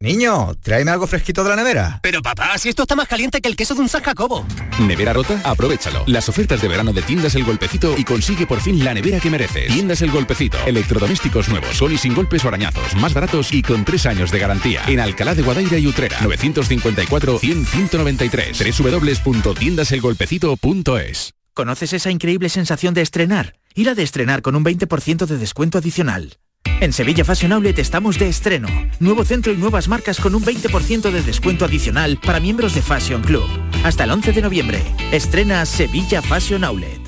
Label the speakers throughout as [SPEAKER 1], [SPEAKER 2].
[SPEAKER 1] Niño, tráeme algo fresquito de la nevera.
[SPEAKER 2] Pero papá, si esto está más caliente que el queso de un San Jacobo.
[SPEAKER 3] ¿Nevera rota? Aprovechalo. Las ofertas de verano de Tiendas El Golpecito y consigue por fin la nevera que mereces. Tiendas El Golpecito. Electrodomésticos nuevos, son y sin golpes o arañazos, más baratos y con tres años de garantía. En Alcalá de Guadaira y Utrera. 954-100-193. www.tiendaselgolpecito.es
[SPEAKER 1] ¿Conoces esa increíble sensación de estrenar? Y la de estrenar con un 20% de descuento adicional. En Sevilla Fashion Outlet estamos de estreno. Nuevo centro y nuevas marcas con un 20% de descuento adicional para miembros de Fashion Club. Hasta el 11 de noviembre. Estrena Sevilla Fashion Outlet.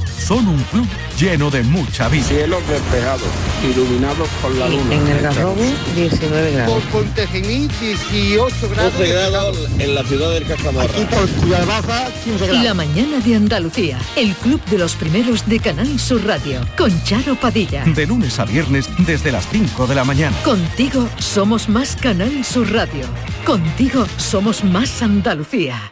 [SPEAKER 4] Son un club lleno de mucha vida.
[SPEAKER 5] Cielos despejados, iluminados por la luna.
[SPEAKER 6] En el Garrobo, 19 grados.
[SPEAKER 7] Por Pontejimí, 18 grados.
[SPEAKER 5] 12 grados en la ciudad del Cajamarra.
[SPEAKER 7] Aquí por Ciudad Baja, 15 grados.
[SPEAKER 8] La mañana de Andalucía, el club de los primeros de Canal Sur Radio, con Charo Padilla.
[SPEAKER 4] De lunes a viernes desde las 5 de la mañana.
[SPEAKER 8] Contigo somos más Canal Sur Radio. Contigo somos más Andalucía.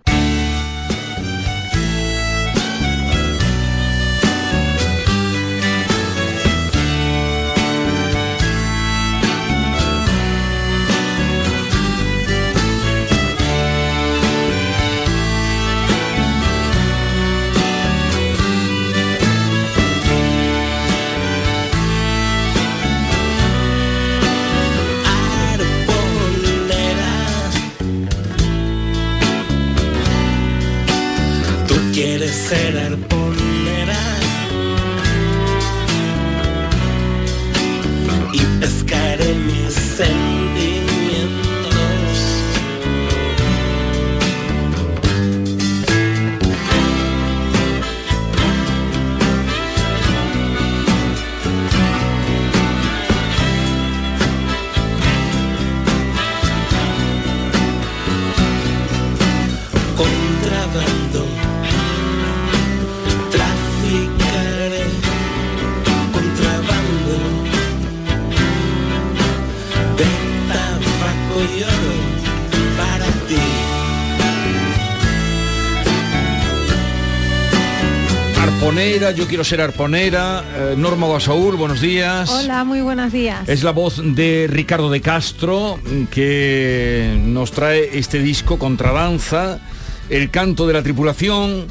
[SPEAKER 9] Quieres ser arbolera y pescar en mis sentimientos.
[SPEAKER 10] Arponera, yo quiero ser arponera. Eh, Norma Guasaúl, buenos días.
[SPEAKER 11] Hola, muy buenos días.
[SPEAKER 10] Es la voz de Ricardo de Castro que nos trae este disco Contradanza, el canto de la tripulación.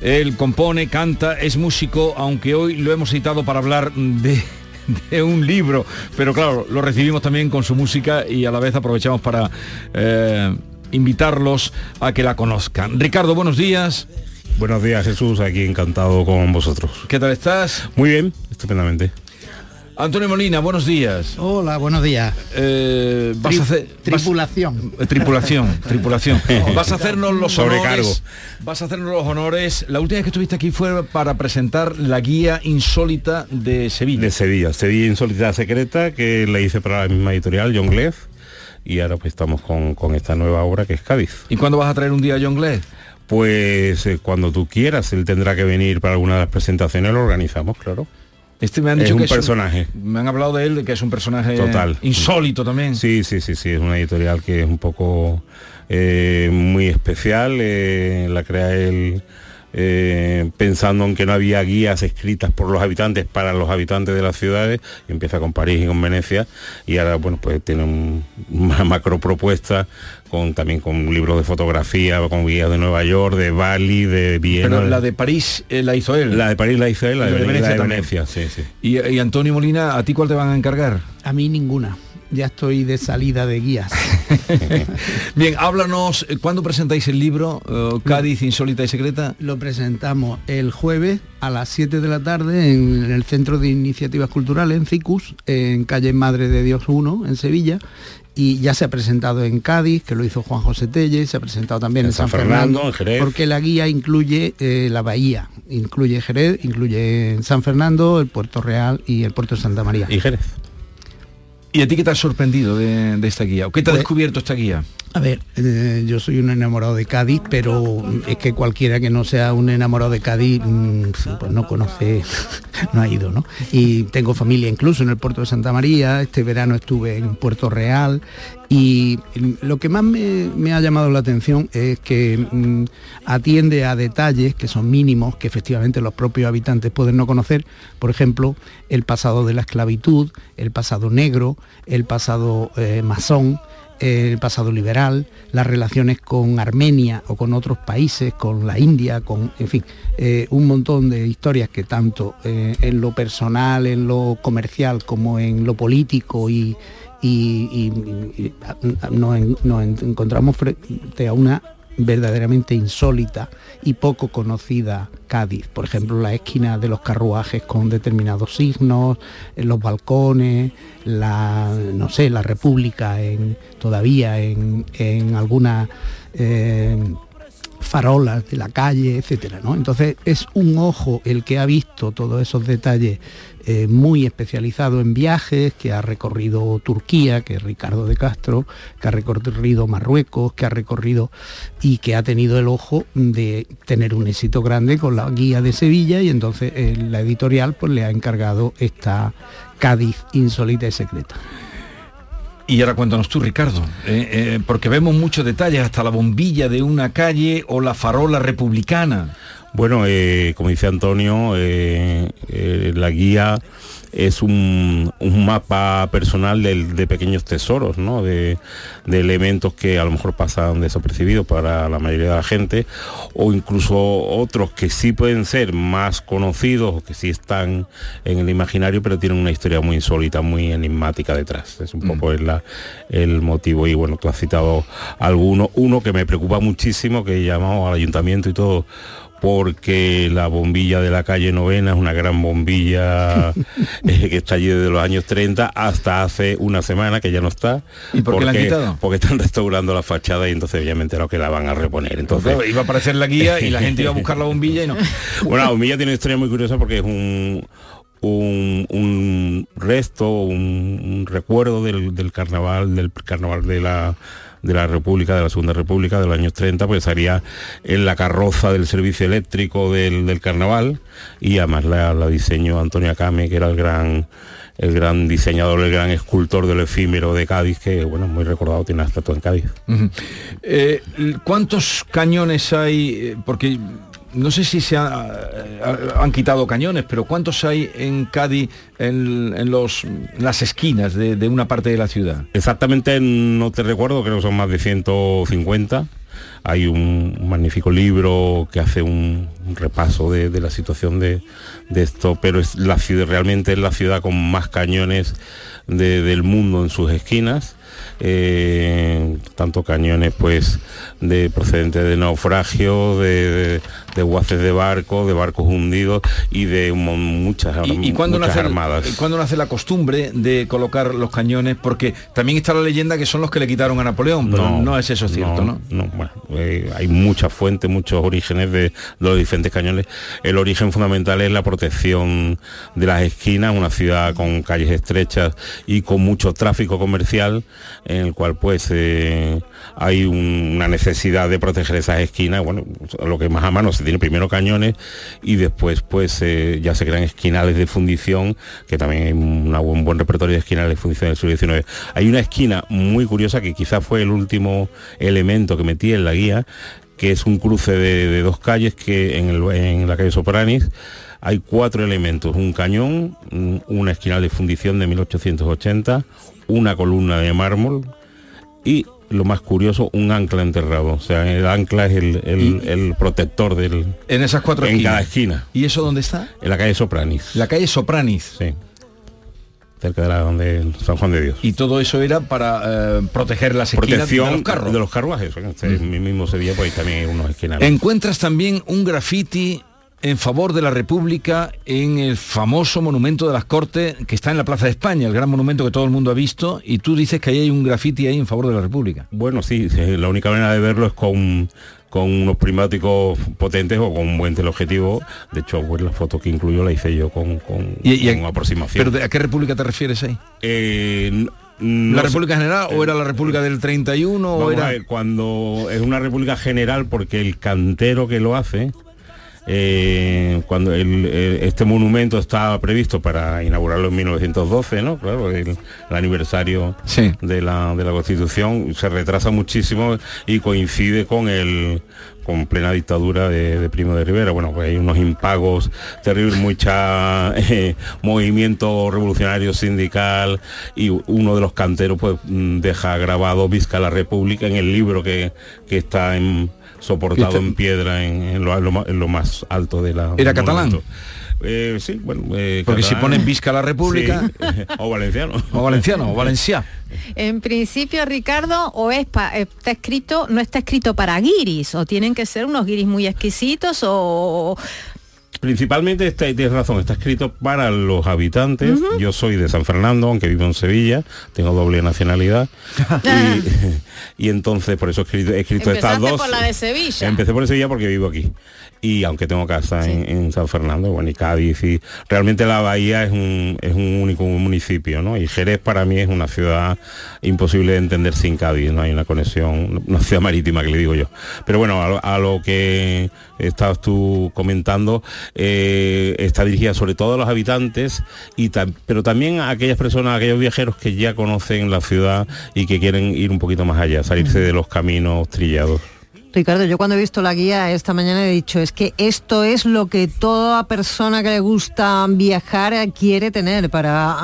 [SPEAKER 10] Él compone, canta, es músico, aunque hoy lo hemos citado para hablar de, de un libro, pero claro, lo recibimos también con su música y a la vez aprovechamos para eh, invitarlos a que la conozcan. Ricardo, buenos días.
[SPEAKER 12] Buenos días Jesús, aquí encantado con vosotros.
[SPEAKER 10] ¿Qué tal estás?
[SPEAKER 12] Muy bien, estupendamente.
[SPEAKER 10] Antonio Molina, buenos días.
[SPEAKER 13] Hola, buenos días.
[SPEAKER 10] Eh, vas
[SPEAKER 13] Tri-
[SPEAKER 10] a hacer
[SPEAKER 13] tripulación.
[SPEAKER 10] vas- eh, tripulación, tripulación. Vas a hacernos los
[SPEAKER 12] Sobrecargo.
[SPEAKER 10] honores. Vas a hacernos los honores. La última vez que estuviste aquí fue para presentar la guía insólita de Sevilla.
[SPEAKER 12] De Sevilla, Sevilla Insólita Secreta, que la hice para la misma editorial, John Gleff, y ahora pues estamos con, con esta nueva obra que es Cádiz.
[SPEAKER 10] ¿Y cuándo vas a traer un día a John Glenn?
[SPEAKER 12] Pues eh, cuando tú quieras, él tendrá que venir para alguna de las presentaciones, lo organizamos, claro.
[SPEAKER 10] Este me han
[SPEAKER 12] Es
[SPEAKER 10] dicho
[SPEAKER 12] un
[SPEAKER 10] que es
[SPEAKER 12] personaje.
[SPEAKER 10] me han hablado de él, de que es un personaje
[SPEAKER 12] Total.
[SPEAKER 10] insólito también.
[SPEAKER 12] Sí, sí, sí, sí, es una editorial que es un poco eh, muy especial, eh, la crea él eh, pensando en que no había guías escritas por los habitantes para los habitantes de las ciudades, y empieza con París y con Venecia, y ahora bueno pues tiene un- una macro propuesta con también con libros de fotografía, con guías de Nueva York, de Bali, de Viena.
[SPEAKER 10] Pero la de París eh, la hizo él.
[SPEAKER 12] La de París la hizo él, la
[SPEAKER 10] Y
[SPEAKER 12] de, Venecia, la de. Venecia, sí, sí.
[SPEAKER 10] Y, y Antonio Molina, ¿a ti cuál te van a encargar?
[SPEAKER 13] A mí ninguna. Ya estoy de salida de guías.
[SPEAKER 10] Bien, háblanos, eh, ¿cuándo presentáis el libro eh, Cádiz Insólita y Secreta?
[SPEAKER 13] Lo presentamos el jueves a las 7 de la tarde en el Centro de Iniciativas Culturales, en CICUS, en calle Madre de Dios 1, en Sevilla. Y ya se ha presentado en Cádiz, que lo hizo Juan José Telle, se ha presentado también en,
[SPEAKER 12] En San Fernando, en Jerez.
[SPEAKER 13] porque la guía incluye eh, la bahía, incluye Jerez, incluye San Fernando, el Puerto Real y el Puerto de Santa María.
[SPEAKER 12] Y Jerez.
[SPEAKER 10] ¿Y a ti qué te has sorprendido de, de esta guía? ¿O qué te ha
[SPEAKER 13] Pues-
[SPEAKER 10] descubierto esta guía?
[SPEAKER 13] A ver, eh, yo soy un enamorado de Cádiz, pero es que cualquiera que no sea un enamorado de Cádiz, mm, pues no conoce, no ha ido, ¿no? Y tengo familia incluso en el puerto de Santa María, este verano estuve en Puerto Real y lo que más me, ha llamado la atención es que mm, atiende a detalles que son mínimos, que efectivamente los propios habitantes pueden no conocer, por ejemplo, el pasado de la esclavitud, el pasado negro, el pasado eh, masón, el pasado liberal, las relaciones con Armenia o con otros países, con la India, con, en fin, eh, un montón de historias que tanto eh, en lo personal, en lo comercial, como en lo político y, y- nos, en- nos en- encontramos frente a una verdaderamente insólita y poco conocida Cádiz. Por ejemplo, la esquina de los carruajes con determinados signos, en los balcones, la, no sé, la República en, todavía en, en algunas eh, farolas de la calle, etcétera, ¿no? Entonces es un ojo el que ha visto todos esos detalles eh, muy especializado en viajes, que ha recorrido Turquía, que es Ricardo de Castro, que ha recorrido Marruecos, que ha recorrido y que ha tenido el ojo de tener un éxito grande con la guía de Sevilla y entonces eh, la editorial pues le ha encargado esta Cádiz insólita y secreta.
[SPEAKER 10] Y ahora cuéntanos tú, Ricardo, eh, porque vemos muchos detalles, hasta la bombilla de una calle o la farola republicana.
[SPEAKER 12] Bueno, eh, como dice Antonio, eh, eh, la guía es un, un mapa personal de, pequeños tesoros, ¿no? de, de elementos que a lo mejor pasan desapercibidos para la mayoría de la gente, o incluso otros que sí pueden ser más conocidos o que sí están en el imaginario, pero tienen una historia muy insólita, muy enigmática detrás. Es un poco el, la- el motivo. Y bueno, tú has citado alguno, uno que me preocupa muchísimo, que llamamos al ayuntamiento y todo porque la bombilla de la calle novena es una gran bombilla eh, que está allí desde los años 30 hasta hace una semana que ya no está.
[SPEAKER 10] ¿Y por qué la han
[SPEAKER 12] porque-
[SPEAKER 10] quitado?
[SPEAKER 12] Porque están restaurando la fachada y entonces ya me he enterado que la van a reponer. Entonces,
[SPEAKER 10] Claro, iba a aparecer la guía y la gente iba a buscar la bombilla y no.
[SPEAKER 12] bueno, la bombilla tiene una historia muy curiosa porque es un un, un resto, un, un recuerdo del, del carnaval, del carnaval de la de la República, de la Segunda República de los años 30, pues salía en la carroza del servicio eléctrico del, del carnaval y además la, la diseñó Antonio Acame, que era el gran el gran diseñador, el gran escultor del efímero de Cádiz, que bueno, muy recordado, tiene una estatua en Cádiz.
[SPEAKER 10] Eh, ¿Cuántos cañones hay? Eh, Porque no sé si se eh, han quitado cañones, pero ¿cuántos hay en Cádiz en, los, las esquinas de, una parte de la ciudad?
[SPEAKER 12] Exactamente no te recuerdo, creo que son más de 150. Hay un magnífico libro que hace un, repaso de, la situación de, de esto, pero es la ciudad, realmente es la ciudad con más cañones de- del mundo en sus esquinas. Eh, tanto cañones pues de procedentes de naufragios, de, de, de guaces de barcos, de barcos hundidos y de muchas,
[SPEAKER 10] ¿Y, y cuándo,
[SPEAKER 12] muchas
[SPEAKER 10] nace,
[SPEAKER 12] armadas.
[SPEAKER 10] cuándo nace la costumbre de colocar los cañones? Porque también está la leyenda que son los que le quitaron a Napoleón, pero no, es eso cierto, ¿no?
[SPEAKER 12] bueno, eh, hay muchas fuentes, muchos orígenes de, de los diferentes cañones. El origen fundamental es la protección de las esquinas, una ciudad con calles estrechas y con mucho tráfico comercial, en el cual pues eh, hay un- una necesidad de proteger esas esquinas. Bueno, lo que más a mano se tiene primero cañones y después pues eh, ya se crean esquinales de fundición, que también hay un buen repertorio de esquinales de fundición del siglo XIX. Hay una esquina muy curiosa que quizás fue el último elemento que metí en la guía, que es un cruce de, dos calles que en, en la calle Sopranis hay cuatro elementos, un cañón, un- una esquinal de fundición de 1880, una columna de mármol y lo más curioso, un ancla enterrado. O sea, el ancla es el, el- el protector del...
[SPEAKER 10] En esas cuatro
[SPEAKER 12] En
[SPEAKER 10] esquinas.
[SPEAKER 12] cada esquina.
[SPEAKER 10] ¿Y eso dónde está?
[SPEAKER 12] En la calle Sopranis.
[SPEAKER 10] La calle Sopranis.
[SPEAKER 12] Sí. Cerca de la donde San Juan de Dios.
[SPEAKER 10] Y todo eso era para eh, proteger las esquinas
[SPEAKER 12] Protección
[SPEAKER 10] de los carros.
[SPEAKER 12] de los carruajes. En mi mismo Sevilla pues también hay unos esquinales.
[SPEAKER 10] Encuentras también un graffiti en favor de la República en el famoso monumento de las Cortes que está en la Plaza de España, el gran monumento que todo el mundo ha visto, y tú dices que ahí hay un graffiti ahí en favor de la República.
[SPEAKER 12] Bueno, sí, sí, la única manera de verlo es con, con unos prismáticos potentes o con un buen teleobjetivo. De hecho, pues, la foto que incluyo la hice yo con, con,
[SPEAKER 10] Y- y-
[SPEAKER 12] con aproximación.
[SPEAKER 10] ¿Pero de- a qué República te refieres ahí?
[SPEAKER 12] Eh, no
[SPEAKER 10] ¿La República General o era la República del 31 o era...?
[SPEAKER 12] ver, cuando es una república general porque el cantero que lo hace eh, cuando el- el- este monumento estaba previsto para inaugurarlo en 1912 no claro el, el aniversario de la de la constitución se retrasa muchísimo y coincide con el con plena dictadura de, de Primo de Rivera. Bueno, pues hay unos impagos terribles, mucha eh, movimiento revolucionario sindical y uno de los canteros pues mm, deja grabado Vizca la República en el libro que, que está en, soportado
[SPEAKER 10] Este-
[SPEAKER 12] en piedra en, en lo, en más alto de la...
[SPEAKER 10] ¿Era catalán?
[SPEAKER 12] Eh, sí, bueno, eh,
[SPEAKER 10] Porque si
[SPEAKER 12] catalán.
[SPEAKER 10] ponen Visca la República...
[SPEAKER 12] Sí, o valenciano.
[SPEAKER 10] O valenciano, o valenciá.
[SPEAKER 14] En principio, Ricardo, o es pa- está escrito, no está escrito para guiris, o tienen que ser unos guiris muy exquisitos, o
[SPEAKER 12] Principalmente está, tienes razón, está escrito para los habitantes. Yo soy de San Fernando, aunque vivo en Sevilla, tengo doble nacionalidad. y, y entonces por eso he escrito, he escrito estas dos.
[SPEAKER 14] por la de Sevilla.
[SPEAKER 12] Empecé por Sevilla porque vivo aquí. Y aunque tengo casa en, en San Fernando, bueno, y Cádiz, y realmente la bahía es un, es un único municipio, ¿no? Y Jerez para mí es una ciudad imposible de entender sin Cádiz, no hay una conexión, una ciudad marítima que le digo yo. Pero bueno, a, lo- a lo que estabas tú comentando, eh, está dirigida sobre todo a los habitantes, y tam- pero también a aquellas personas, a aquellos viajeros que ya conocen la ciudad y que quieren ir un poquito más allá, salirse de los caminos trillados.
[SPEAKER 11] Ricardo, yo cuando he visto la guía esta mañana he dicho, es que esto es lo que toda persona que le gusta viajar quiere tener para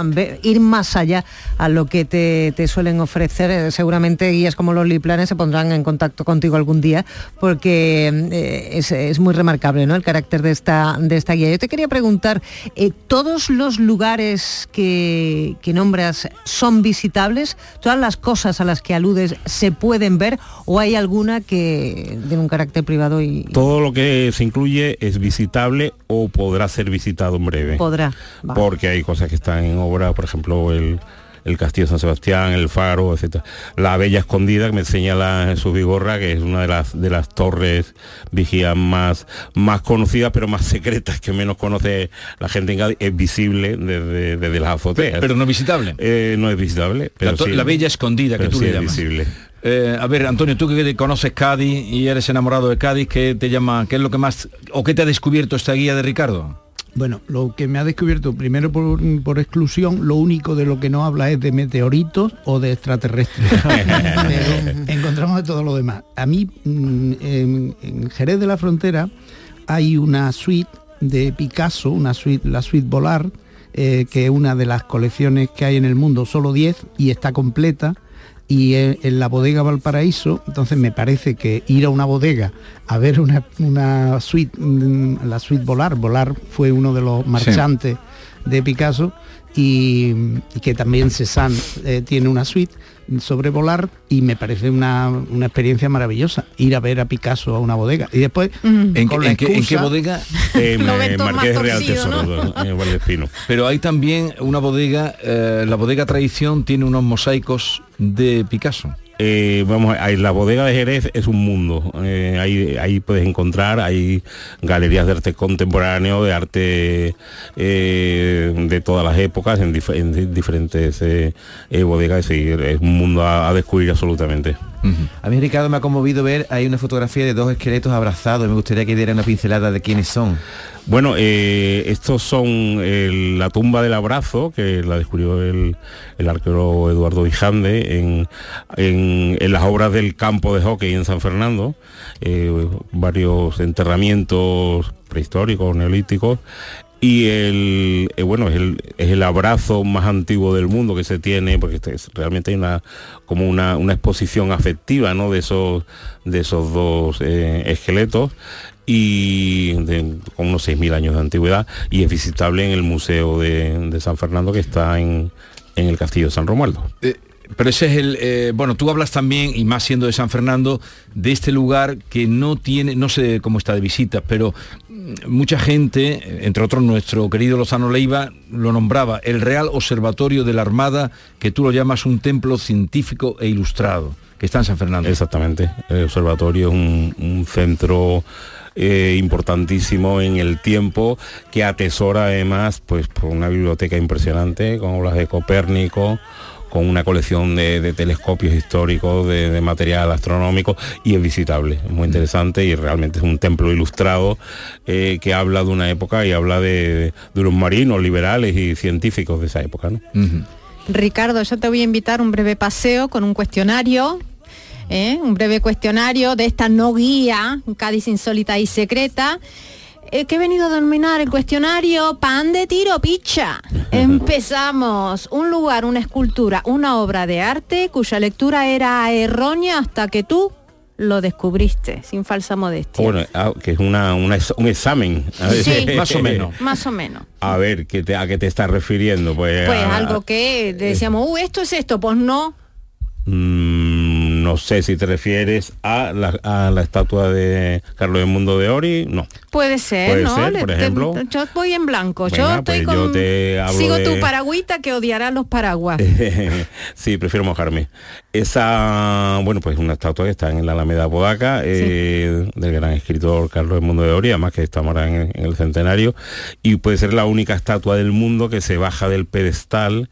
[SPEAKER 11] ir más allá a lo que te, te suelen ofrecer. Eh, Seguramente guías como los Liplanes se pondrán en contacto contigo algún día porque eh, es, es muy remarcable ¿no? el carácter de esta, de esta guía. Yo te quería preguntar, eh, ¿todos los lugares que, que nombras son visitables? ¿Todas las cosas a las que aludes se pueden ver o hay alguna que tiene un carácter privado y
[SPEAKER 12] Todo lo que se incluye es visitable o podrá ser visitado en breve.
[SPEAKER 11] podrá? Va.
[SPEAKER 12] Porque hay cosas que están en obra, por ejemplo, el, el Castillo de San Sebastián, el Faro, etcétera. La Bella Escondida, que me señala Jesús Vigorra, que es una de las de las torres vigías más, más conocidas, pero más secretas, que menos conoce la gente en Cádiz, es visible desde, desde las azoteas.
[SPEAKER 10] Pero no visitable.
[SPEAKER 12] Eh, no es visitable. Pero
[SPEAKER 10] la, to-
[SPEAKER 12] sí-
[SPEAKER 10] la bella escondida que tú
[SPEAKER 12] sí
[SPEAKER 10] le
[SPEAKER 12] es
[SPEAKER 10] llamas.
[SPEAKER 12] visible.
[SPEAKER 10] Eh, a ver, Antonio, tú que conoces Cádiz y eres enamorado de Cádiz, ¿qué te llama, qué es lo que más, o qué te ha descubierto esta guía de Ricardo?
[SPEAKER 13] Bueno, lo que me ha descubierto, primero por, por exclusión, lo único de lo que no habla es de meteoritos o de extraterrestres. Pero encontramos de todo lo demás. A mí, mm, en, en Jerez de la Frontera, hay una suite de Picasso, una suite, la suite Volar, eh, que es una de las colecciones que hay en el mundo, solo 10 y está completa y en, en la bodega Valparaíso, entonces me parece que ir a una bodega a ver una, una suite, mm, la suite Volar, Volar fue uno de los marchantes de Picasso y, y que también Cézanne eh, tiene una suite sobre volar y me parece una, una experiencia maravillosa ir a ver a Picasso a una bodega y después
[SPEAKER 10] ¿En,
[SPEAKER 13] con
[SPEAKER 10] qué-
[SPEAKER 13] la
[SPEAKER 10] en qué, en qué
[SPEAKER 13] excusa-
[SPEAKER 10] bodega?
[SPEAKER 12] Eh, me- Marqués de Real Tesoro, en Valdespino.
[SPEAKER 10] Pero hay también una bodega, eh, la bodega Tradición tiene unos mosaicos de Picasso.
[SPEAKER 12] Eh, vamos, ahí, la bodega de Jerez es un mundo. Eh, ahí, ahí puedes encontrar, hay galerías de arte contemporáneo, de arte eh, de todas las épocas, en, dif- en di- diferentes bodegas. y es un mundo a, a descubrir absolutamente.
[SPEAKER 15] A mí Ricardo me ha conmovido ver, hay una fotografía de dos esqueletos abrazados, me gustaría que diera una pincelada de quiénes son.
[SPEAKER 12] Bueno, eh, estos son el- la tumba del abrazo, que la descubrió el, el arqueólogo Eduardo Vijande en las obras del campo de hockey en San Fernando, eh, varios enterramientos prehistóricos, neolíticos, y el eh, bueno es el, es el abrazo más antiguo del mundo que se tiene porque este es- realmente hay una como una, una exposición afectiva ¿no? de esos de esos dos eh, esqueletos y de- con unos 6.000 años de antigüedad y es visitable en el museo de, de San Fernando que está en, en el castillo de San Romualdo
[SPEAKER 10] Eh, pero ese es el eh, bueno tú hablas también y más siendo de San Fernando de este lugar que no tiene no sé cómo está de visitas pero mm, mucha gente eh, entre otros nuestro querido Lozano Leiva lo nombraba el Real Observatorio de la Armada que tú lo llamas un templo científico e ilustrado que está en San Fernando
[SPEAKER 12] Exactamente. El observatorio es un, centro eh, importantísimo en el tiempo que atesora además pues por una biblioteca impresionante con obras de Copérnico con una colección de, de telescopios históricos, de, de material astronómico y es visitable, es muy interesante y realmente es un templo ilustrado eh, que habla de una época y habla de, de unos marinos liberales y científicos de esa época. ¿no?
[SPEAKER 14] Ricardo, yo te voy a invitar un breve paseo con un cuestionario, ¿eh? un breve cuestionario de esta no guía, Cádiz insólita y secreta, eh, que he venido a denominar el cuestionario pan de tiro picha. Empezamos. Un lugar, una escultura, una obra de arte cuya lectura era errónea hasta que tú lo descubriste, sin falsa modestia.
[SPEAKER 12] Bueno, ah, que es una, una un examen. A ver,
[SPEAKER 14] Sí.
[SPEAKER 10] Más o menos.
[SPEAKER 14] Más o menos.
[SPEAKER 12] A ver, ¿qué te, ¿a qué te estás refiriendo? Pues,
[SPEAKER 14] Pues
[SPEAKER 12] a-
[SPEAKER 14] algo que decíamos, uh, esto es esto, pues no.
[SPEAKER 12] Mm, no sé si te refieres a la, a la estatua de Carlos del Mundo de Ori. No.
[SPEAKER 14] Puede ser,
[SPEAKER 12] Puede
[SPEAKER 14] ¿no?
[SPEAKER 12] ser,
[SPEAKER 14] Le-
[SPEAKER 12] por
[SPEAKER 14] te-
[SPEAKER 12] ejemplo.
[SPEAKER 14] yo voy en blanco. yo estoy
[SPEAKER 12] pues
[SPEAKER 14] con.
[SPEAKER 12] yo te hablo
[SPEAKER 14] Sigo
[SPEAKER 12] de-
[SPEAKER 14] tu paragüita que odiará los paraguas.
[SPEAKER 12] sí, prefiero mojarme. Esa, bueno, pues una estatua que está en la Alameda Podaca, eh, del gran escritor Carlos del Mundo de Ori, además que estamos ahora en, en el centenario, y puede ser la única estatua del mundo que se baja del pedestal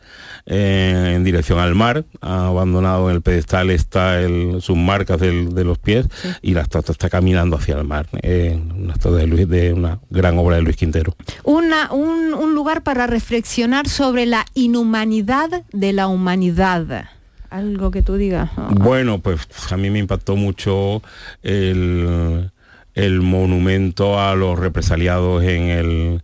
[SPEAKER 12] eh, en dirección al mar, abandonado en el pedestal está el, sus marcas del- de los pies, y la estatua está caminando hacia el mar. eh, una estatua de, Luis, de una gran obra de Luis Quintero.
[SPEAKER 14] Una, un, un lugar para reflexionar sobre la inhumanidad de la humanidad. Algo que tú digas. ¿no?
[SPEAKER 12] Bueno, pues a mí me impactó mucho el, el monumento a los represaliados en el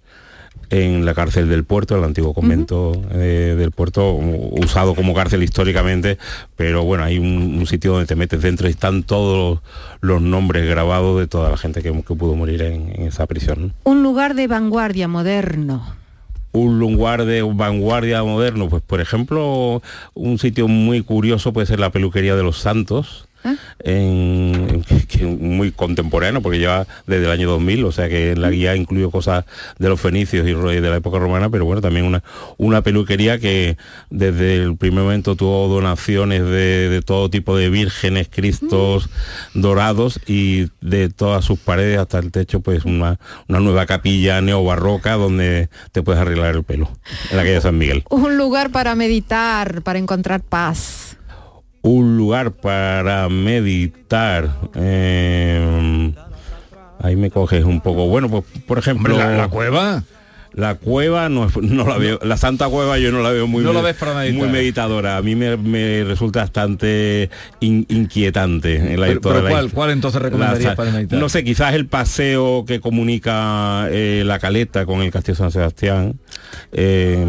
[SPEAKER 12] en la cárcel del puerto, el antiguo convento eh, del puerto, usado como cárcel históricamente, pero bueno, hay un, un sitio donde te metes dentro y están todos los nombres grabados de toda la gente que, que pudo morir en, en esa prisión. ¿no?
[SPEAKER 14] Un lugar de vanguardia moderno.
[SPEAKER 12] un lugar de vanguardia moderno, pues por ejemplo, un sitio muy curioso puede ser la peluquería de los Santos, En- que- que muy contemporáneo, porque lleva desde el año 2000, o sea que en la guía incluyo cosas de los fenicios y de la época romana, pero bueno, también una, una peluquería que desde el primer momento tuvo donaciones de, de todo tipo de vírgenes, cristos dorados y de todas sus paredes hasta el techo, pues una, una nueva capilla neobarroca donde te puedes arreglar el pelo, en la calle San Miguel.
[SPEAKER 14] Un lugar para meditar, para encontrar paz.
[SPEAKER 12] Un lugar para meditar. eh, ahí me coges un poco. Bueno, pues por ejemplo.
[SPEAKER 10] La- la cueva.
[SPEAKER 12] La cueva no, no la veo, la Santa Cueva yo no la veo muy,
[SPEAKER 10] No la ves para meditar.
[SPEAKER 12] muy meditadora. A mí me, me resulta bastante in- inquietante. En la,
[SPEAKER 10] Pero- pero ¿cuál- cuál entonces recomendarías para meditar?
[SPEAKER 12] No sé, quizás el paseo que comunica eh, la Caleta con el Castillo San Sebastián. Eh,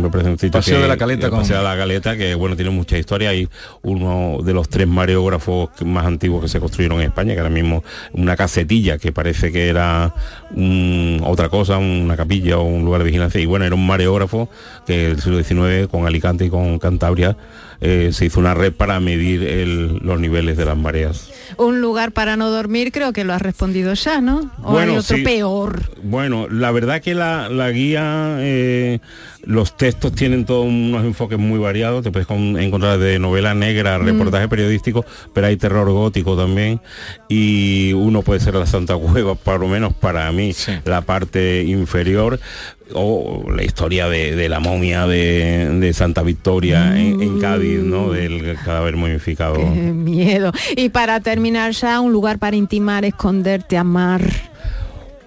[SPEAKER 10] Paseo
[SPEAKER 12] que-
[SPEAKER 10] de la Caleta
[SPEAKER 12] el
[SPEAKER 10] con-
[SPEAKER 12] Paseo de la Caleta, que bueno, tiene mucha historia. Hay uno de los tres mareógrafos más antiguos que se construyeron en España, que ahora mismo una casetilla que parece que era un- otra cosa, una capilla o un lugar de vigilancia. Y bueno, era un mareógrafo que el siglo XIX con Alicante y con Cantabria eh, se hizo una red para medir el- los niveles de las mareas.
[SPEAKER 14] Un lugar para no dormir, creo que lo has respondido ya, ¿no? O
[SPEAKER 12] Bueno,
[SPEAKER 14] hay otro
[SPEAKER 12] sí.
[SPEAKER 14] peor.
[SPEAKER 12] Bueno, la verdad que la, la guía, eh, los textos tienen todos unos enfoques muy variados, te puedes con- encontrar de novela negra,
[SPEAKER 14] Mm.
[SPEAKER 12] reportaje periodístico, pero hay terror gótico también, y uno puede ser la Santa Cueva, por lo menos para mí, la parte inferior, o la historia de, de la momia de, de Santa Victoria en, en Cádiz, ¿no? Del cadáver momificado.
[SPEAKER 14] Qué miedo. Y para terminar ya, un lugar para intimar, esconderte, amar.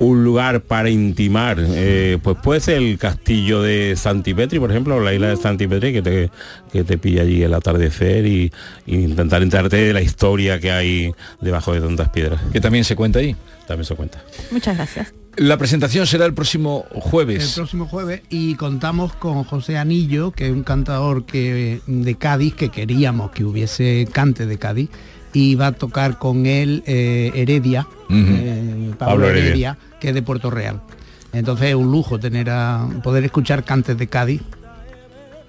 [SPEAKER 12] un lugar para intimar, eh, pues puede ser el castillo de Santipetri, por ejemplo, o la isla de Santipetri, que te, que te pilla allí el atardecer y, y intentar enterarte de la historia que hay debajo de tantas piedras.
[SPEAKER 10] Que también se cuenta ahí.
[SPEAKER 12] También se cuenta.
[SPEAKER 14] Muchas gracias.
[SPEAKER 10] La presentación será el próximo
[SPEAKER 13] El
[SPEAKER 10] jueves.
[SPEAKER 13] próximo jueves y contamos con José Anillo, que es un cantador que, de Cádiz, que queríamos que hubiese cante de Cádiz, y va a tocar con él eh, Heredia, eh, Pablo,
[SPEAKER 10] Pablo
[SPEAKER 13] Heredia,
[SPEAKER 10] Heredia.
[SPEAKER 13] que es de Puerto Real. Entonces es un lujo tener a poder escuchar cantes de Cádiz.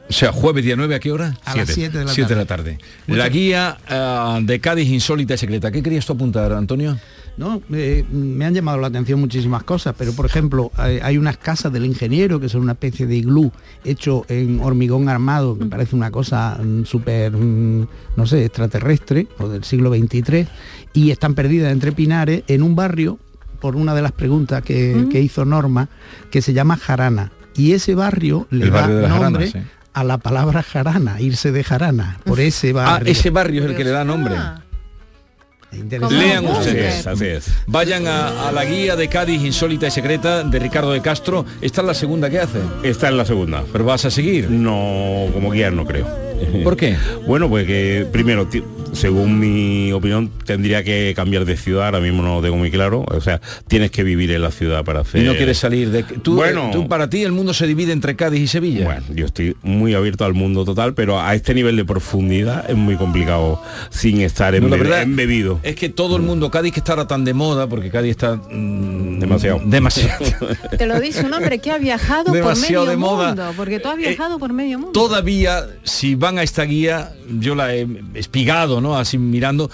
[SPEAKER 10] O sea, jueves día 9, ¿a qué hora?
[SPEAKER 13] A las siete de la
[SPEAKER 10] Siete
[SPEAKER 13] tarde.
[SPEAKER 10] La
[SPEAKER 13] Muchas-
[SPEAKER 10] guía ah, de Cádiz insólita y secreta. ¿Qué querías tú apuntar, Antonio?
[SPEAKER 13] No, Eh, me han llamado la atención muchísimas cosas, pero por ejemplo, hay, hay unas casas del ingeniero que son una especie de iglú hecho en hormigón armado, que parece una cosa mm, súper, mm, no sé, extraterrestre o del siglo XXIII, y están perdidas entre pinares en un barrio, por una de las preguntas que, que hizo Norma, que se llama Jarana. Y ese barrio le
[SPEAKER 10] El barrio de
[SPEAKER 13] da nombre
[SPEAKER 10] sí.
[SPEAKER 13] a la palabra jarana, irse de jarana, por ese
[SPEAKER 10] Ah,
[SPEAKER 13] barrio.
[SPEAKER 10] ese barrio es el que le da nombre.
[SPEAKER 13] Interesante.
[SPEAKER 10] Lean
[SPEAKER 13] Así
[SPEAKER 10] ustedes.
[SPEAKER 13] es, así es.
[SPEAKER 10] Vayan a, a la guía de Cádiz insólita y secreta de Ricardo de Castro. Esta es la segunda que hace.
[SPEAKER 12] Esta es la segunda.
[SPEAKER 10] ¿Pero vas a seguir?
[SPEAKER 12] No, como guía no creo.
[SPEAKER 10] ¿Por qué?
[SPEAKER 12] Bueno, pues que primero, según mi opinión, tendría que cambiar de ciudad, ahora mismo no lo tengo muy claro. O sea, tienes que vivir en la ciudad para hacer...
[SPEAKER 10] Y no quieres salir de... Tú,
[SPEAKER 12] Bueno.
[SPEAKER 10] tú, para ti el mundo se divide entre Cádiz y Sevilla.
[SPEAKER 12] Bueno, yo estoy muy abierto al mundo total, pero a este nivel de profundidad es muy complicado sin estar
[SPEAKER 10] No, la
[SPEAKER 12] embe-
[SPEAKER 10] verdad
[SPEAKER 12] embebido.
[SPEAKER 10] Es que todo el mundo, Cádiz que está ahora tan de moda, porque Cádiz está mm,
[SPEAKER 12] Demasiado.
[SPEAKER 10] demasiado.
[SPEAKER 14] Te lo dice un hombre que ha viajado por
[SPEAKER 10] Demasiado
[SPEAKER 14] medio
[SPEAKER 10] de moda.
[SPEAKER 14] mundo, porque tú has viajado por medio mundo.
[SPEAKER 10] Todavía, si van a esta guía, yo la he espigado, ¿no? Así mirando,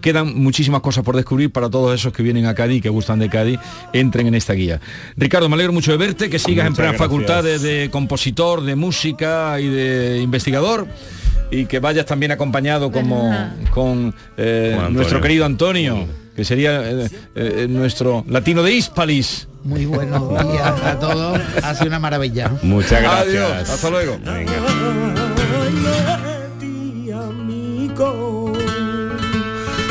[SPEAKER 10] quedan muchísimas cosas por descubrir para todos esos que vienen a Cádiz y que gustan de Cádiz, entren en esta guía. Ricardo, me alegro mucho de verte, que sigas en
[SPEAKER 12] Muchas
[SPEAKER 10] plena
[SPEAKER 12] gracias.
[SPEAKER 10] facultad de, de compositor, de música y de investigador. Y que vayas también acompañado como con, eh, nuestro querido Antonio, que sería eh, eh, nuestro latino de Hispalis.
[SPEAKER 13] Muy buenos días a todos. Ha sido una maravilla.
[SPEAKER 12] Muchas gracias.
[SPEAKER 10] Adiós, hasta luego.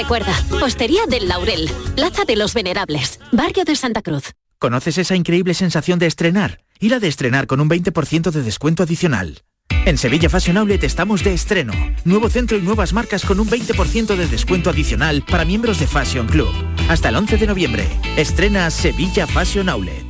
[SPEAKER 16] Recuerda, Hostería del Laurel, Plaza de los Venerables, Barrio de Santa Cruz.
[SPEAKER 1] ¿Conoces esa increíble sensación de estrenar? Ir a de estrenar con un 20% de descuento adicional. En Sevilla Fashion Outlet estamos de estreno. Nuevo centro y nuevas marcas con un 20% de descuento adicional para miembros de Fashion Club. Hasta el 11 de noviembre. Estrena Sevilla Fashion Outlet.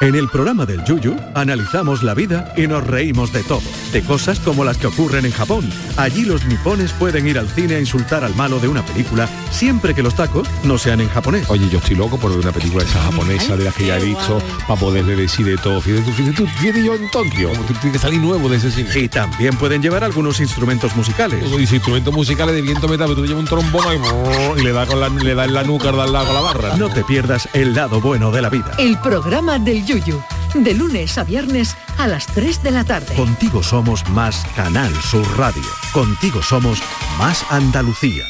[SPEAKER 17] En el programa del Yuyu analizamos la vida y nos reímos de todo, de cosas como las que ocurren en Japón. Allí los nipones pueden ir al cine a insultar al malo de una película siempre que los tacos no sean en japonés.
[SPEAKER 18] Oye, yo estoy loco por ver una película esa japonesa de las que ya he visto para poderle decir de todo. Fíjate tú, fíjate tú, fíjate yo en Tokio, como tú tienes que salir nuevo de ese cine.
[SPEAKER 17] Y también pueden llevar algunos instrumentos musicales.
[SPEAKER 18] Y instrumentos musicales de viento metal, pero tú llevas un trombón y le da con la, le da en la nuca, da al lado con la barra.
[SPEAKER 17] No te pierdas el lado bueno de la vida.
[SPEAKER 8] El programa del Yuyu, de lunes a viernes a las 3 de la tarde.
[SPEAKER 17] Contigo somos más Canal Sur Radio. Contigo somos más Andalucía.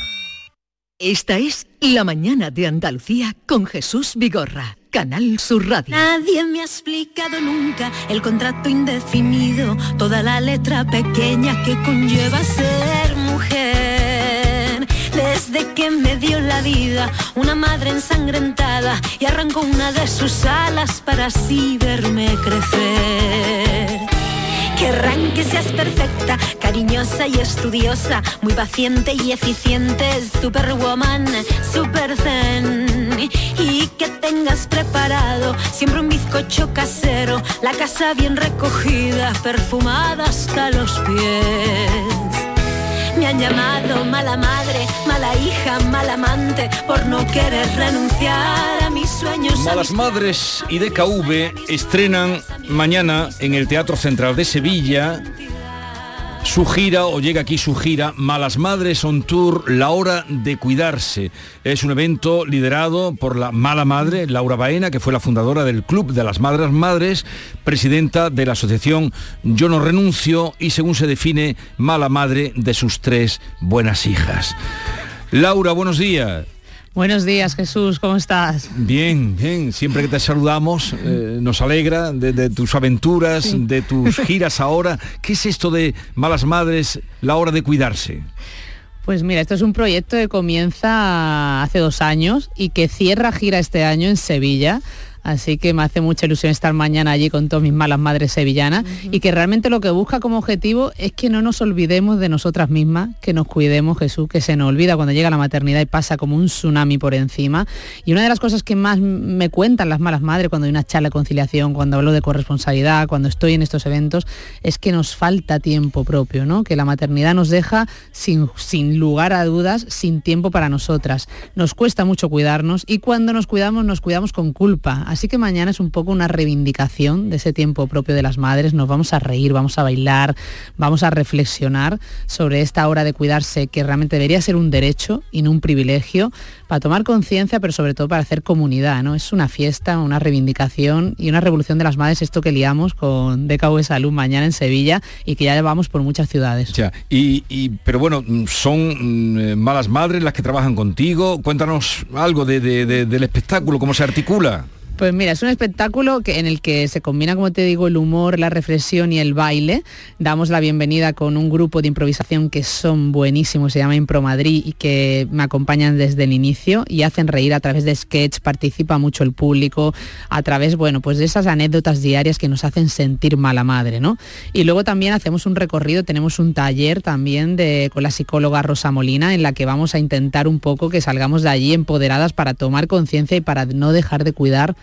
[SPEAKER 8] Esta es La mañana de Andalucía con Jesús Vigorra, Canal Sur Radio.
[SPEAKER 19] Nadie me ha explicado nunca el contrato indefinido, toda la letra pequeña que conlleva ser mujer. Desde que me dio la vida una madre ensangrentada y arrancó una de sus alas para así verme crecer. Que seas perfecta, cariñosa y estudiosa, muy paciente y eficiente, superwoman, super zen. Y que tengas preparado siempre un bizcocho casero, la casa bien recogida, perfumada hasta los pies. Me han llamado mala madre, mala hija, mala amante, por no querer renunciar a mis sueños.
[SPEAKER 10] Malas
[SPEAKER 19] mis
[SPEAKER 10] Madres y DKV estrenan mañana en el Teatro Central de Sevilla su gira, o llega aquí su gira, Malas Madres on Tour, la hora de cuidarse. Es un evento liderado por la mala madre, Laura Baena, que fue la fundadora del Club de las Madres Madres, presidenta de la asociación Yo no renuncio y según se define, mala madre de sus tres buenas hijas. Laura, buenos días.
[SPEAKER 20] Buenos días, Jesús, ¿cómo estás?
[SPEAKER 10] Bien, bien. Siempre que te saludamos eh, nos alegra de, de tus aventuras, de tus giras ahora. ¿Qué es esto de Malas Madres, la hora de cuidarse?
[SPEAKER 20] Pues mira, esto es un proyecto que comienza hace dos años y que cierra gira este año en Sevilla. Así que me hace mucha ilusión estar mañana allí con todas mis malas madres sevillanas y que realmente lo que busca como objetivo es que no nos olvidemos de nosotras mismas, que nos cuidemos, Jesús, que se nos olvida cuando llega la maternidad y pasa como un tsunami por encima. Y una de las cosas que más me cuentan las malas madres cuando hay una charla de conciliación, cuando hablo de corresponsabilidad, cuando estoy en estos eventos, es que nos falta tiempo propio, ¿no? Que la maternidad nos deja sin, sin lugar a dudas, sin tiempo para nosotras. Nos cuesta mucho cuidarnos y cuando nos cuidamos, nos cuidamos con culpa. Así que mañana es un poco una reivindicación de ese tiempo propio de las madres. Nos vamos a reír, vamos a bailar, vamos a reflexionar sobre esta hora de cuidarse que realmente debería ser un derecho y no un privilegio para tomar conciencia, pero sobre todo para hacer comunidad. ¿no? Es una fiesta, una reivindicación y una revolución de las madres, esto que liamos con DKV Salud mañana en Sevilla y que ya llevamos por muchas ciudades.
[SPEAKER 10] Ya, y, pero bueno, son mm, eh, malas madres las que trabajan contigo. Cuéntanos algo de- de- de- del espectáculo, cómo se articula.
[SPEAKER 20] Pues mira, es un espectáculo que, en el que se combina, como te digo, el humor, la reflexión y el baile. Damos la bienvenida con un grupo de improvisación que son buenísimos, se llama Impro Madrid y que me acompañan desde el inicio y hacen reír a través de sketch, participa mucho el público, a través, bueno, pues de esas anécdotas diarias que nos hacen sentir mala madre, ¿no? Y luego también hacemos un recorrido, tenemos un taller también con la psicóloga Rosa Molina en la que vamos a intentar un poco que salgamos de allí empoderadas para tomar conciencia y para no dejar de cuidar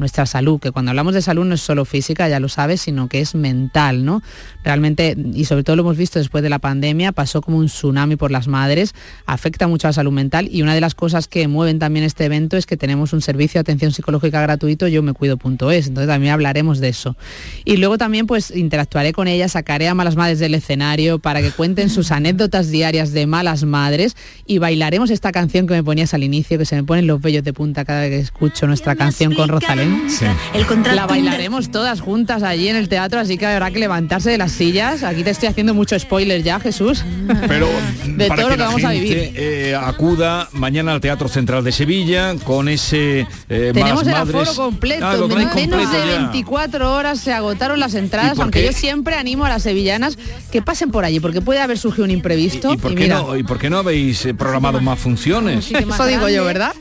[SPEAKER 20] nuestra salud, que cuando hablamos de salud no es solo física, ya lo sabes, sino que es mental, ¿no? Realmente, y sobre todo lo hemos visto después de la pandemia, pasó como un tsunami por las madres, afecta mucho a la salud mental y una de las cosas que mueven también este evento es que tenemos un servicio de atención psicológica gratuito, yo me cuido.es, entonces también hablaremos de eso. Y luego también pues interactuaré con ellas, sacaré a malas madres del escenario para que cuenten sus anécdotas diarias de malas madres y bailaremos esta canción que me ponías al inicio, que se me ponen los vellos de punta cada vez que escucho nuestra canción con Rosalén. La bailaremos todas juntas allí en el teatro, así que habrá que levantarse de las sillas. Aquí te estoy haciendo mucho spoiler ya, Jesús.
[SPEAKER 10] Pero
[SPEAKER 20] de
[SPEAKER 10] para
[SPEAKER 20] todo
[SPEAKER 10] que
[SPEAKER 20] lo que vamos a vivir.
[SPEAKER 10] eh, acuda mañana al Teatro Central de Sevilla con ese eh,
[SPEAKER 20] Tenemos el aforo completo,
[SPEAKER 10] Ah,
[SPEAKER 20] en menos
[SPEAKER 10] completo
[SPEAKER 20] de
[SPEAKER 10] ya.
[SPEAKER 20] 24 horas se agotaron las entradas,
[SPEAKER 10] por
[SPEAKER 20] aunque
[SPEAKER 10] qué?
[SPEAKER 20] yo siempre animo a las sevillanas que pasen por allí, porque puede haber surgido un imprevisto.
[SPEAKER 10] ¿Y por,
[SPEAKER 20] y
[SPEAKER 10] qué
[SPEAKER 20] mira,
[SPEAKER 10] no, ¿Y por qué no habéis eh, programado más funciones?
[SPEAKER 20] Eso digo yo, ¿verdad?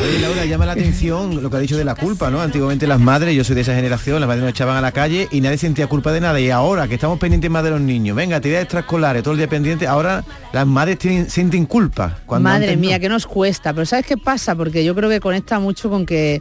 [SPEAKER 15] Oye, Laura, llama la atención lo que ha dicho de la culpa, ¿no? Antiguamente las madres, yo soy de esa generación, las madres nos echaban a la calle y nadie sentía culpa de nada. Y ahora que estamos pendientes más de los niños, venga, actividades extraescolares, todo el día pendiente, ahora las madres tienen, sienten culpa. cuando
[SPEAKER 20] Madre
[SPEAKER 15] antes no.
[SPEAKER 20] mía, que nos cuesta. Pero ¿sabes qué pasa? Porque yo creo que conecta mucho con que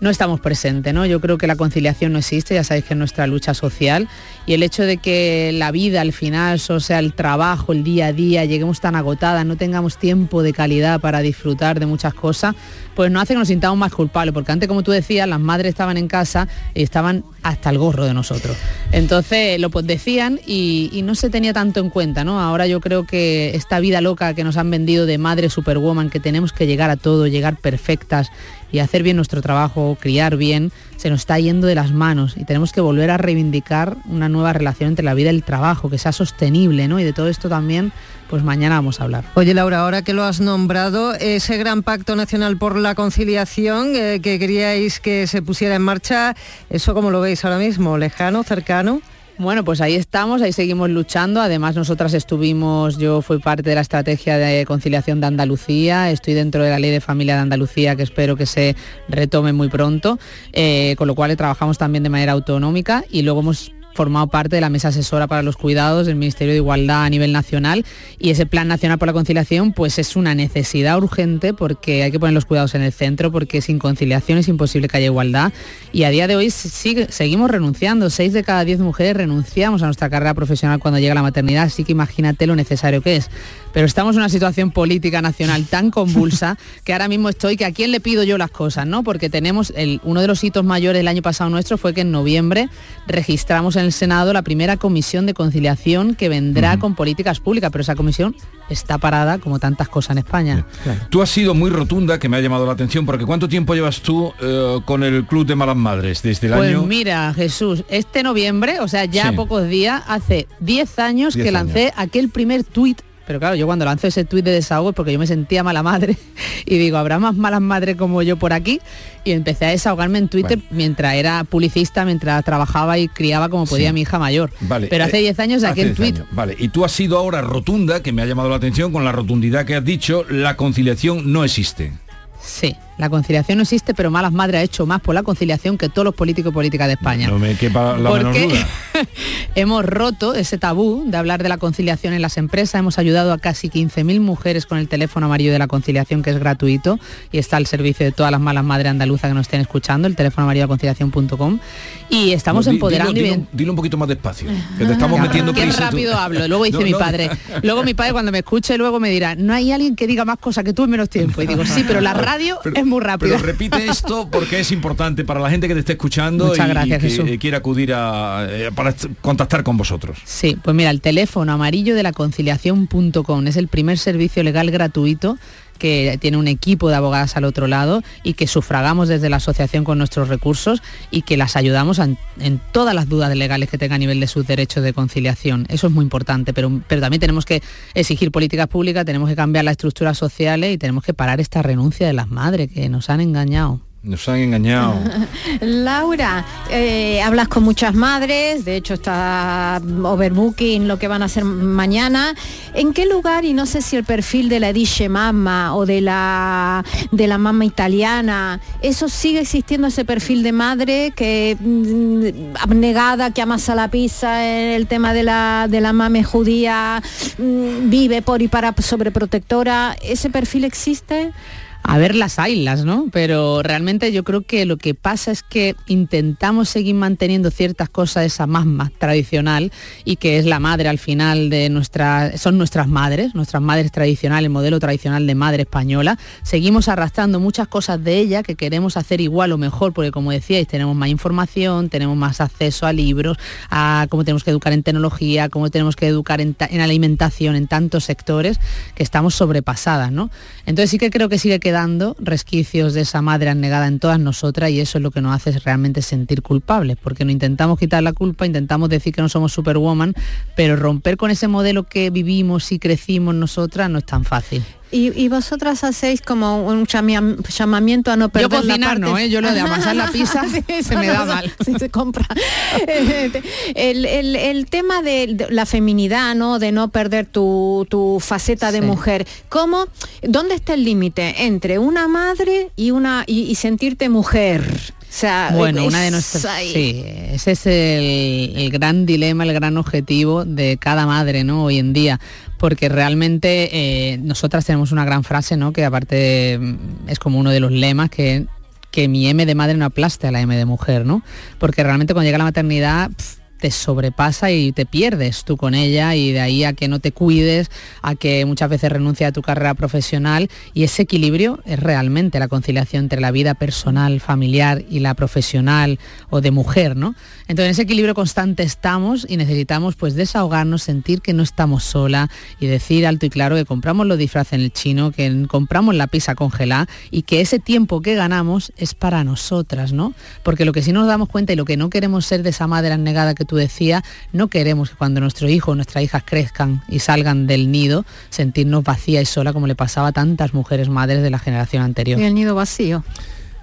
[SPEAKER 20] no estamos presentes, ¿no? Yo creo que la conciliación no existe, ya sabéis que es nuestra lucha social y el hecho de que la vida al final, o sea, el trabajo, el día a día, lleguemos tan agotadas, no tengamos tiempo de calidad para disfrutar de muchas cosas, pues nos hace que nos sintamos más culpables, porque antes, como tú decías, las madres estaban en casa y estaban hasta el gorro de nosotros. Entonces lo pues decían y, y no se tenía tanto en cuenta, ¿no? Ahora yo creo que esta vida loca que nos han vendido de madre superwoman, que tenemos que llegar a todo, llegar perfectas y hacer bien nuestro trabajo, criar bien, se nos está yendo de las manos y tenemos que volver a reivindicar una nueva relación entre la vida y el trabajo, que sea sostenible, ¿no? Y de todo esto también, pues mañana vamos a hablar.
[SPEAKER 11] Oye Laura, ahora que lo has nombrado, ese gran pacto nacional por la conciliación eh, que queríais que se pusiera en marcha, ¿eso cómo lo veis ahora mismo? ¿Lejano, cercano?
[SPEAKER 20] Bueno, pues ahí estamos, ahí seguimos luchando. Además, nosotras estuvimos, yo fui parte de la estrategia de conciliación de Andalucía, estoy dentro de la ley de familia de Andalucía que espero que se retome muy pronto, eh, con lo cual trabajamos también de manera autonómica y luego hemos formado parte de la mesa asesora para los cuidados del Ministerio de Igualdad a nivel nacional. Y ese plan nacional por la conciliación pues es una necesidad urgente porque hay que poner los cuidados en el centro porque sin conciliación es imposible que haya igualdad. Y a día de hoy sigue- seguimos renunciando, seis de cada diez mujeres renunciamos a nuestra carrera profesional cuando llega la maternidad, así que imagínate lo necesario que es. Pero estamos en una situación política nacional tan convulsa que ahora mismo estoy que a quién le pido yo las cosas, ¿no? Porque tenemos el, uno de los hitos mayores del año pasado nuestro fue que en noviembre registramos en el Senado la primera comisión de conciliación que vendrá con políticas públicas, pero esa comisión está parada como tantas cosas en España.
[SPEAKER 10] Tú has sido muy rotunda, que me ha llamado la atención, porque ¿cuánto tiempo llevas tú eh, con el Club de Malas Madres? Desde el
[SPEAKER 20] Pues
[SPEAKER 10] año...
[SPEAKER 20] mira, Jesús, este noviembre, o sea, ya
[SPEAKER 10] Sí.
[SPEAKER 20] pocos días, hace 10 años
[SPEAKER 10] 10
[SPEAKER 20] que lancé aquel primer tuit. Pero claro, yo cuando lanzo ese tuit de desahogo es porque yo me sentía mala madre y digo, habrá más malas madres como yo por aquí. Y empecé a desahogarme en Twitter mientras era publicista, mientras trabajaba y criaba como podía
[SPEAKER 10] Sí.
[SPEAKER 20] mi hija mayor.
[SPEAKER 10] Vale,
[SPEAKER 20] Pero hace
[SPEAKER 10] eh,
[SPEAKER 20] 10 años
[SPEAKER 10] hace
[SPEAKER 20] aquel
[SPEAKER 10] 10
[SPEAKER 20] tuit.
[SPEAKER 10] años, Vale, y tú has sido ahora rotunda, que me ha llamado la atención, con la rotundidad que has dicho, la conciliación no existe.
[SPEAKER 20] Sí, la conciliación no existe, pero Malas Madres ha hecho más por la conciliación que todos los políticos y políticas de España.
[SPEAKER 10] No me quepa la menor
[SPEAKER 20] Porque
[SPEAKER 10] duda.
[SPEAKER 20] hemos roto ese tabú de hablar de la conciliación en las empresas, hemos ayudado a casi 15.000 mujeres con el teléfono amarillo de la conciliación que es gratuito y está al servicio de todas las malas madres andaluzas que nos estén escuchando, el teléfono amarillo de conciliación.com y estamos
[SPEAKER 10] No,
[SPEAKER 20] empoderando
[SPEAKER 10] dilo, un poquito más despacio, que te estamos
[SPEAKER 20] Ya,
[SPEAKER 10] metiendo
[SPEAKER 20] Qué
[SPEAKER 10] prisa. tú.
[SPEAKER 20] rápido hablo. Luego dice
[SPEAKER 10] No,
[SPEAKER 20] mi padre. Luego mi padre cuando me escuche luego me dirá, no hay alguien que diga más cosas que tú en menos tiempo. Y digo, sí, pero la radio es muy rápida.
[SPEAKER 10] Pero repite esto porque es importante para la gente que te esté escuchando
[SPEAKER 20] Muchas
[SPEAKER 10] y,
[SPEAKER 20] gracias,
[SPEAKER 10] que quiera acudir a, eh, para contactar con vosotros.
[SPEAKER 20] Sí, pues mira, el teléfono amarillo de la conciliación.com es el primer servicio legal gratuito que tiene un equipo de abogadas al otro lado y que sufragamos desde la asociación con nuestros recursos y que las ayudamos en, todas las dudas legales que tenga a nivel de sus derechos de conciliación. Eso es muy importante, pero, pero también tenemos que exigir políticas públicas, tenemos que cambiar las estructuras sociales y tenemos que parar esta renuncia de las madres que nos han engañado.
[SPEAKER 10] Nos han engañado.
[SPEAKER 14] Laura, eh, hablas con muchas madres, de hecho está overbooking lo que van a hacer mañana. ¿En qué lugar, y no sé si el perfil de la Ediche Mamma o de la de la mamá italiana, eso sigue existiendo ese perfil de madre que mm, abnegada, que amasa la pizza, el tema de la de la mame judía, mm, vive por y para sobreprotectora, ¿ese perfil existe?
[SPEAKER 20] A ver las ailas, ¿no? Pero realmente yo creo que lo que pasa es que intentamos seguir manteniendo ciertas cosas esa más tradicional y que es la madre al final de nuestras, son nuestras madres, nuestras madres tradicionales, el modelo tradicional de madre española. Seguimos arrastrando muchas cosas de ella que queremos hacer igual o mejor, porque como decíais, tenemos más información, tenemos más acceso a libros, a cómo tenemos que educar en tecnología, cómo tenemos que educar en, en alimentación, en tantos sectores, que estamos sobrepasadas, ¿no? Entonces sí que creo que sigue quedando resquicios de esa madre anegada en todas nosotras y eso es lo que nos hace realmente sentir culpables, porque no intentamos quitar la culpa, intentamos decir que no somos superwoman, pero romper con ese modelo que vivimos y crecimos nosotras no es tan fácil.
[SPEAKER 14] Y, vosotras hacéis como un llamamiento a no perder
[SPEAKER 20] Yo cocinar
[SPEAKER 14] la parte...
[SPEAKER 20] no, ¿eh? yo lo de amasar la pizza se me da mal.
[SPEAKER 14] Si se compra. el, el, tema de la feminidad, ¿no? De no perder tu, tu faceta de mujer. ¿Cómo, dónde está el límite entre una madre y una y sentirte mujer?
[SPEAKER 20] Bueno, una de nuestras... Sí, ese es el, gran dilema, el gran objetivo de cada madre, ¿no? Hoy en día, porque realmente eh, nosotras tenemos una gran frase, ¿no? Que aparte mm, es como uno de los lemas que que mi M de madre no aplaste a la M de mujer, ¿no? Porque realmente cuando llega la maternidad te sobrepasa y te pierdes tú con ella y de ahí a que no te cuides, a que muchas veces renuncia a tu carrera profesional y ese equilibrio es realmente la conciliación entre la vida personal, familiar y la profesional o de mujer, ¿no? Entonces en ese equilibrio constante estamos y necesitamos pues desahogarnos, sentir que no estamos sola y decir alto y claro que compramos los disfraces en el chino, que compramos la pizza congelada y que ese tiempo que ganamos es para nosotras, ¿no? Porque lo que sí nos damos cuenta y lo que no queremos ser de esa madre negada que tú decías, no queremos que cuando nuestro hijo o nuestras hijas crezcan y salgan del nido, sentirnos vacía y sola como le pasaba a tantas mujeres madres de la generación anterior.
[SPEAKER 14] Y el nido vacío.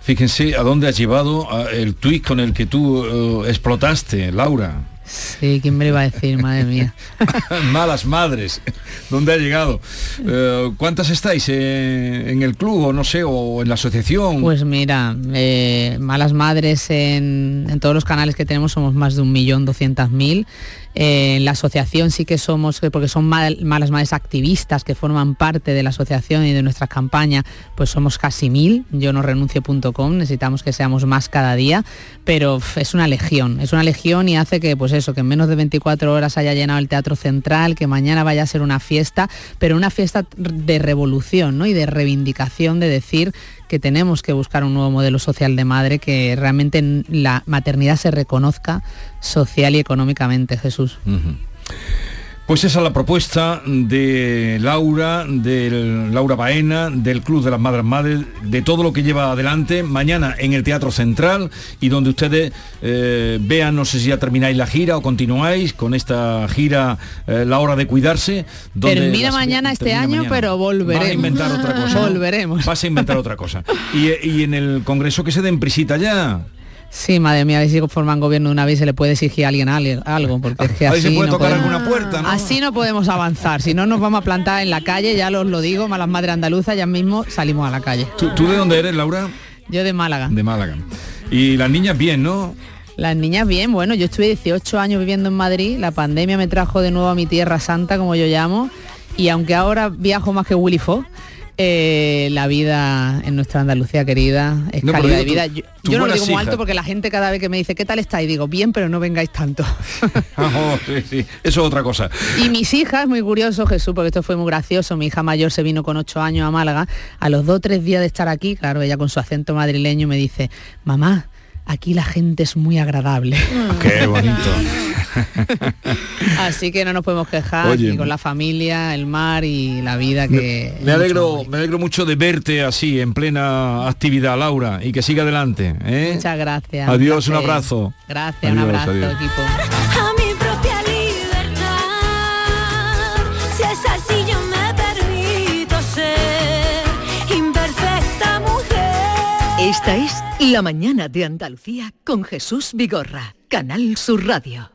[SPEAKER 10] Fíjense a dónde has llevado el tuit con el que tú eh, explotaste, Laura.
[SPEAKER 20] Sí, ¿quién me iba a decir, madre mía?
[SPEAKER 10] Malas madres, ¿dónde ha llegado? Eh, ¿Cuántas estáis eh, en el club o no sé, o en la asociación?
[SPEAKER 20] Pues mira, eh, Malas Madres en, en, todos los canales que tenemos somos más de un millón doscientas mil. en la asociación sí que somos, porque son malas madres activistas que forman parte de la asociación y de nuestras campañas, pues somos casi mil. Yo no renuncio.com, necesitamos que seamos más cada día, pero es una legión, es una legión y hace que pues eso, que en menos de 24 horas haya llenado el Teatro Central, que mañana vaya a ser una fiesta, pero una fiesta de revolución ¿no? y de reivindicación, de decir que tenemos que buscar un nuevo modelo social de madre, que realmente la maternidad se reconozca social y económicamente, Jesús.
[SPEAKER 10] Pues esa es la propuesta de Laura, de Laura Baena, del Club de las Madres Madres, de todo lo que lleva adelante mañana en el Teatro Central y donde ustedes eh, vean, no sé si ya termináis la gira o continuáis con esta gira eh, La Hora de Cuidarse.
[SPEAKER 20] Termina mañana este año, pero volveremos.
[SPEAKER 10] Vas a inventar otra cosa.
[SPEAKER 20] Volveremos.
[SPEAKER 10] Vas a inventar otra cosa. Y, y en el Congreso que se den prisita ya.
[SPEAKER 20] Sí, madre mía, a ver si forman gobierno una vez se le puede exigir a alguien algo, porque es que así
[SPEAKER 10] se puede
[SPEAKER 20] no
[SPEAKER 10] tocar
[SPEAKER 20] podemos,
[SPEAKER 10] alguna puerta, ¿no?
[SPEAKER 20] Así no podemos avanzar, si no nos vamos a plantar en la calle, ya os lo digo, malas madres andaluzas, ya mismo salimos a la calle.
[SPEAKER 10] ¿Tú, ¿Tú, de dónde eres, Laura?
[SPEAKER 20] Yo de Málaga.
[SPEAKER 10] De Málaga. Y las niñas bien, ¿no?
[SPEAKER 20] Las niñas bien, bueno, yo estuve 18 años viviendo en Madrid, la pandemia me trajo de nuevo a mi tierra santa, como yo llamo, y aunque ahora viajo más que Willy Fox, eh, la vida en nuestra Andalucía querida es
[SPEAKER 10] No,
[SPEAKER 20] calidad de vida. Yo, yo no lo digo muy alto porque la gente cada vez que me dice, ¿qué tal estáis? Digo, bien, pero no vengáis tanto.
[SPEAKER 10] Oh, sí, sí, Eso es otra cosa.
[SPEAKER 20] Y mis hijas, muy curioso, Jesús, porque esto fue muy gracioso. Mi hija mayor se vino con ocho años a Málaga. A los dos o tres días de estar aquí, claro, ella con su acento madrileño me dice, mamá, aquí la gente es muy agradable.
[SPEAKER 10] Qué bonito.
[SPEAKER 20] Así que no nos podemos quejar
[SPEAKER 10] Oye,
[SPEAKER 20] con la familia, el mar y la vida que...
[SPEAKER 10] Me alegro, me alegro mucho de verte así, en plena actividad, Laura, y que siga adelante. ¿eh?
[SPEAKER 20] Muchas gracias.
[SPEAKER 10] Adiós, un abrazo.
[SPEAKER 20] Gracias, un abrazo,
[SPEAKER 10] adiós.
[SPEAKER 20] equipo.
[SPEAKER 19] a mi propia libertad. Si es así, yo me permito ser imperfecta mujer.
[SPEAKER 8] Esta es La mañana de Andalucía con Jesús Vigorra, Canal Sur Radio.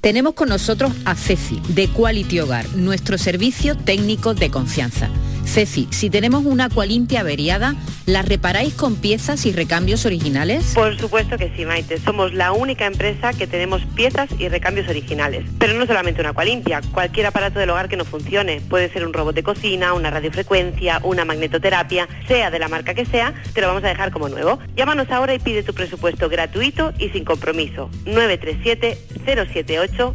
[SPEAKER 21] Tenemos con nosotros a Ceci, de Quality Hogar, nuestro servicio técnico de confianza. Ceci, si tenemos una acualimpia averiada, ¿la reparáis con piezas y recambios originales?
[SPEAKER 22] Por supuesto que sí, Maite. Somos la única empresa que tenemos piezas y recambios originales. Pero no solamente una acualimpia, cualquier aparato del hogar que no funcione. Puede ser un robot de cocina, una radiofrecuencia, una magnetoterapia, sea de la marca que sea, te lo vamos a dejar como nuevo. Llámanos ahora y pide tu presupuesto gratuito y sin compromiso. 937 078 So.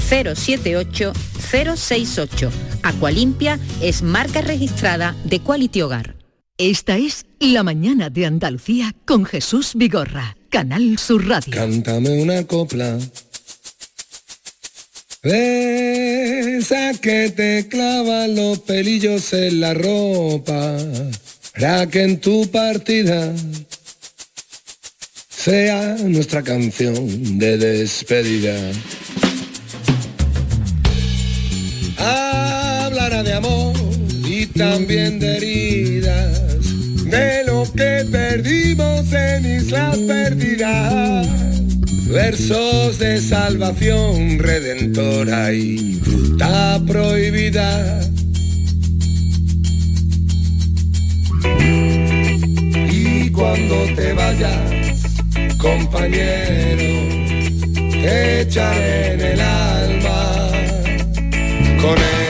[SPEAKER 21] 078 068. Aqualimpia es marca registrada de Quality Hogar.
[SPEAKER 8] Esta es La mañana de Andalucía con Jesús Vigorra, Canal Sur Radio.
[SPEAKER 18] Cántame una copla. Esa que te clavan los pelillos en la ropa. Para que en tu partida sea nuestra canción de despedida. También de heridas, de lo que perdimos en Islas Perdidas. Versos de salvación redentora y fruta prohibida. Y cuando te vayas, compañero, te echaré en el alma con este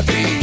[SPEAKER 18] cicatriz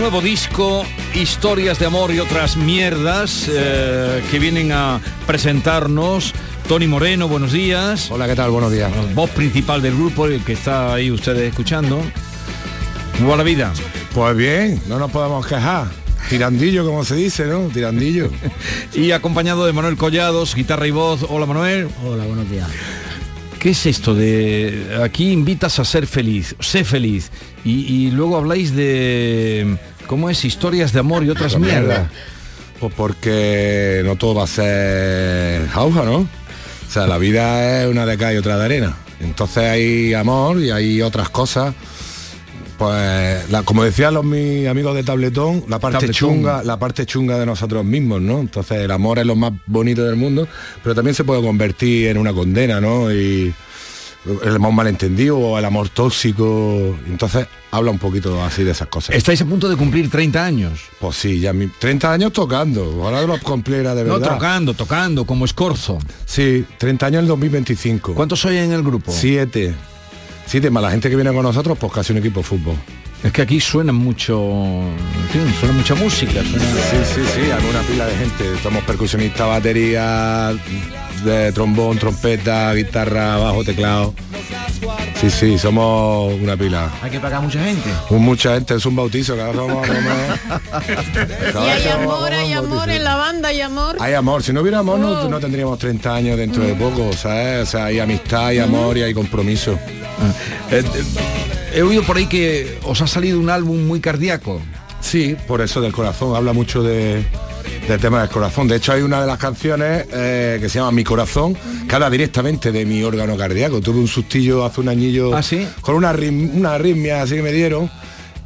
[SPEAKER 10] nuevo disco, historias de amor y otras mierdas eh, que vienen a presentarnos. Tony Moreno, buenos días.
[SPEAKER 23] Hola, ¿qué tal? Buenos días.
[SPEAKER 10] Voz principal del grupo, el que está ahí ustedes escuchando. ¿Cómo va la vida?
[SPEAKER 23] Pues bien, no nos podemos quejar. Tirandillo, como se dice, ¿no? Tirandillo.
[SPEAKER 10] y acompañado de Manuel Collados, guitarra y voz. Hola Manuel.
[SPEAKER 15] Hola, buenos días.
[SPEAKER 10] ¿Qué es esto de aquí invitas a ser feliz, sé feliz? Y, y luego habláis de cómo es historias de amor y otras
[SPEAKER 23] Pues mierda.
[SPEAKER 10] mierdas.
[SPEAKER 23] Pues porque no todo va a ser jauja, ¿no? O sea, la vida es una de cal y otra de arena. Entonces hay amor y hay otras cosas
[SPEAKER 18] Pues, la- como decían los mis amigos de Tabletón, la parte
[SPEAKER 10] Tabletón.
[SPEAKER 18] chunga, la parte chunga de nosotros mismos, ¿no? Entonces el amor es lo más bonito del mundo, pero también se puede convertir en una condena, ¿no? Y el amor malentendido o el amor tóxico. Entonces habla un poquito así de esas cosas.
[SPEAKER 10] Estáis a punto de cumplir 30 años.
[SPEAKER 18] Pues sí, ya mi, 30 años tocando. Ahora los cumpliera de
[SPEAKER 10] No,
[SPEAKER 18] verdad.
[SPEAKER 10] tocando, tocando, como escorzo.
[SPEAKER 18] Sí, 30 años en el 2025.
[SPEAKER 10] ¿Cuántos sois en el grupo?
[SPEAKER 18] Siete. Más la gente que viene con nosotros, pues casi un equipo de fútbol.
[SPEAKER 10] Es que aquí suena mucho, suena mucha música. Suena...
[SPEAKER 18] Sí, sí, sí, hay una pila de gente. Somos percusionistas, batería, de trombón, trompeta, guitarra, bajo, teclado. Sí, sí, somos una pila.
[SPEAKER 15] Hay que pagar mucha gente.
[SPEAKER 18] Un- Mucha gente, es un bautizo, cada vez vamos a comer.
[SPEAKER 14] Y hay amor, hay amor
[SPEAKER 18] bautizo.
[SPEAKER 14] en la banda, hay amor.
[SPEAKER 18] Hay amor, si no hubiera amor no, no tendríamos 30 años dentro de poco, ¿sabes? O sea, hay amistad, hay amor y hay compromiso.
[SPEAKER 10] Eh, eh, he oído por ahí que os ha salido un álbum muy cardíaco.
[SPEAKER 18] Sí, por eso del corazón, habla mucho de, del tema del corazón. De hecho hay una de las canciones eh, que se llama Mi corazón, que habla directamente de mi órgano cardíaco. Tuve un sustillo hace un añillo
[SPEAKER 10] ¿Ah, sí?
[SPEAKER 18] con una, una arritmia así que me dieron.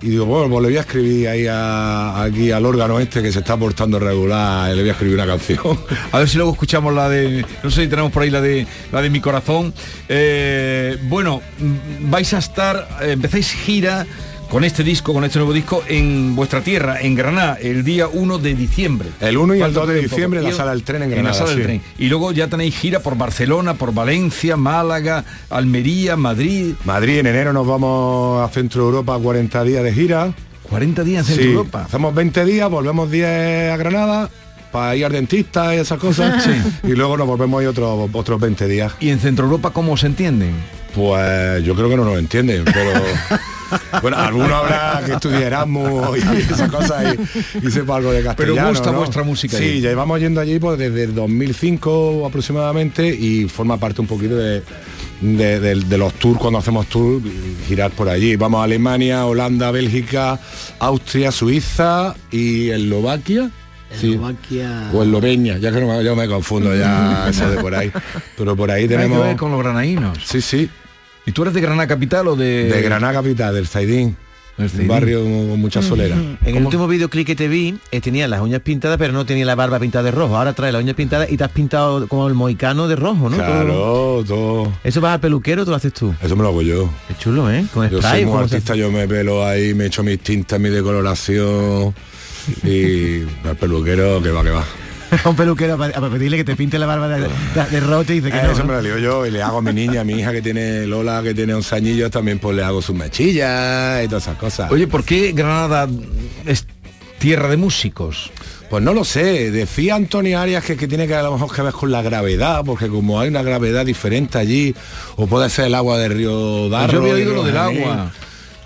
[SPEAKER 18] Y digo, bueno, pues le voy a escribir ahí a- aquí al órgano este que se está portando regular, y le voy a escribir una canción.
[SPEAKER 10] A ver si luego escuchamos la de, no sé si tenemos por ahí la de la de mi corazón. Eh, bueno, mm, vais a estar, eh, empezáis gira con este disco, con este nuevo disco en vuestra tierra, en Granada, el día 1 de diciembre.
[SPEAKER 18] El 1 y el
[SPEAKER 10] Falta
[SPEAKER 18] 2 de diciembre en la sala del tren en
[SPEAKER 10] la
[SPEAKER 18] Granada,
[SPEAKER 10] del
[SPEAKER 18] sí.
[SPEAKER 10] tren. Y luego ya tenéis gira por Barcelona, por Valencia, Málaga, Almería, Madrid.
[SPEAKER 18] Madrid, en enero nos vamos a Centro Europa 40 días de gira.
[SPEAKER 10] 40 días en Centro
[SPEAKER 18] Sí,
[SPEAKER 10] Europa.
[SPEAKER 18] Hacemos 20 días, volvemos 10 a Granada para ir al dentista y esas cosas. Y luego nos volvemos ahí otros otros 20 días.
[SPEAKER 10] ¿Y en Centro Europa cómo se entienden?
[SPEAKER 18] Pues yo creo que no nos entienden, pero bueno, alguno habrá que estudie Erasmus y esas cosas y, y sepa algo de castellano.
[SPEAKER 10] gusta
[SPEAKER 18] ¿no?
[SPEAKER 10] vuestra música
[SPEAKER 18] Sí,
[SPEAKER 10] allí.
[SPEAKER 18] llevamos yendo allí pues, desde el 2005 aproximadamente y forma parte un poquito de, de, de- de los tours cuando hacemos tours, girar por allí. Vamos a Alemania, Holanda, Bélgica, Austria, Suiza y Eslovaquia. Sí.
[SPEAKER 15] Eslovaquia.
[SPEAKER 18] O Eslovenia, ya que no me, yo me confundo ya eso de por ahí. Pero por ahí
[SPEAKER 10] Hay que
[SPEAKER 18] tenemos.
[SPEAKER 10] ver con los granaínos.
[SPEAKER 18] Sí, sí.
[SPEAKER 10] ¿Y tú eres de Granada Capital o de...?
[SPEAKER 18] De Granada Capital, del Zaidín.
[SPEAKER 10] Del
[SPEAKER 18] Un barrio con mucha solera.
[SPEAKER 15] En el último videoclip que te vi, eh, tenía las uñas pintadas, pero no tenía la barba pintada de rojo. Ahora trae las uñas pintadas y te has pintado como el moicano de rojo, ¿no?
[SPEAKER 18] Claro, todo.
[SPEAKER 15] ¿Eso vas al peluquero o tú lo haces tú?
[SPEAKER 18] Eso me lo hago yo.
[SPEAKER 15] Qué chulo, ¿eh? Con
[SPEAKER 18] Yo
[SPEAKER 15] spray.
[SPEAKER 18] soy muy
[SPEAKER 15] ¿cómo se
[SPEAKER 18] artista, yo me pelo ahí, me echo mis tintas, mi decoloración y al peluquero que va, que va.
[SPEAKER 15] Hace? un peluquero para, para pedirle que te pinte la barba de, de, de rojo y te dice que
[SPEAKER 18] Eh,
[SPEAKER 15] no,
[SPEAKER 18] eso
[SPEAKER 15] ¿no?
[SPEAKER 18] me lo digo yo y le hago a mi niña, a mi hija que tiene Lola, que tiene 11 añillos, también pues le hago sus mechillas y todas esas cosas.
[SPEAKER 10] Oye, ¿por qué Granada es tierra de músicos?
[SPEAKER 18] Pues no lo sé, decía Antonio Arias que, que tiene que a lo mejor que ver con la gravedad, porque como hay una gravedad diferente allí, o puede ser el agua del río Darro.
[SPEAKER 10] Pues yo había oído lo del agua.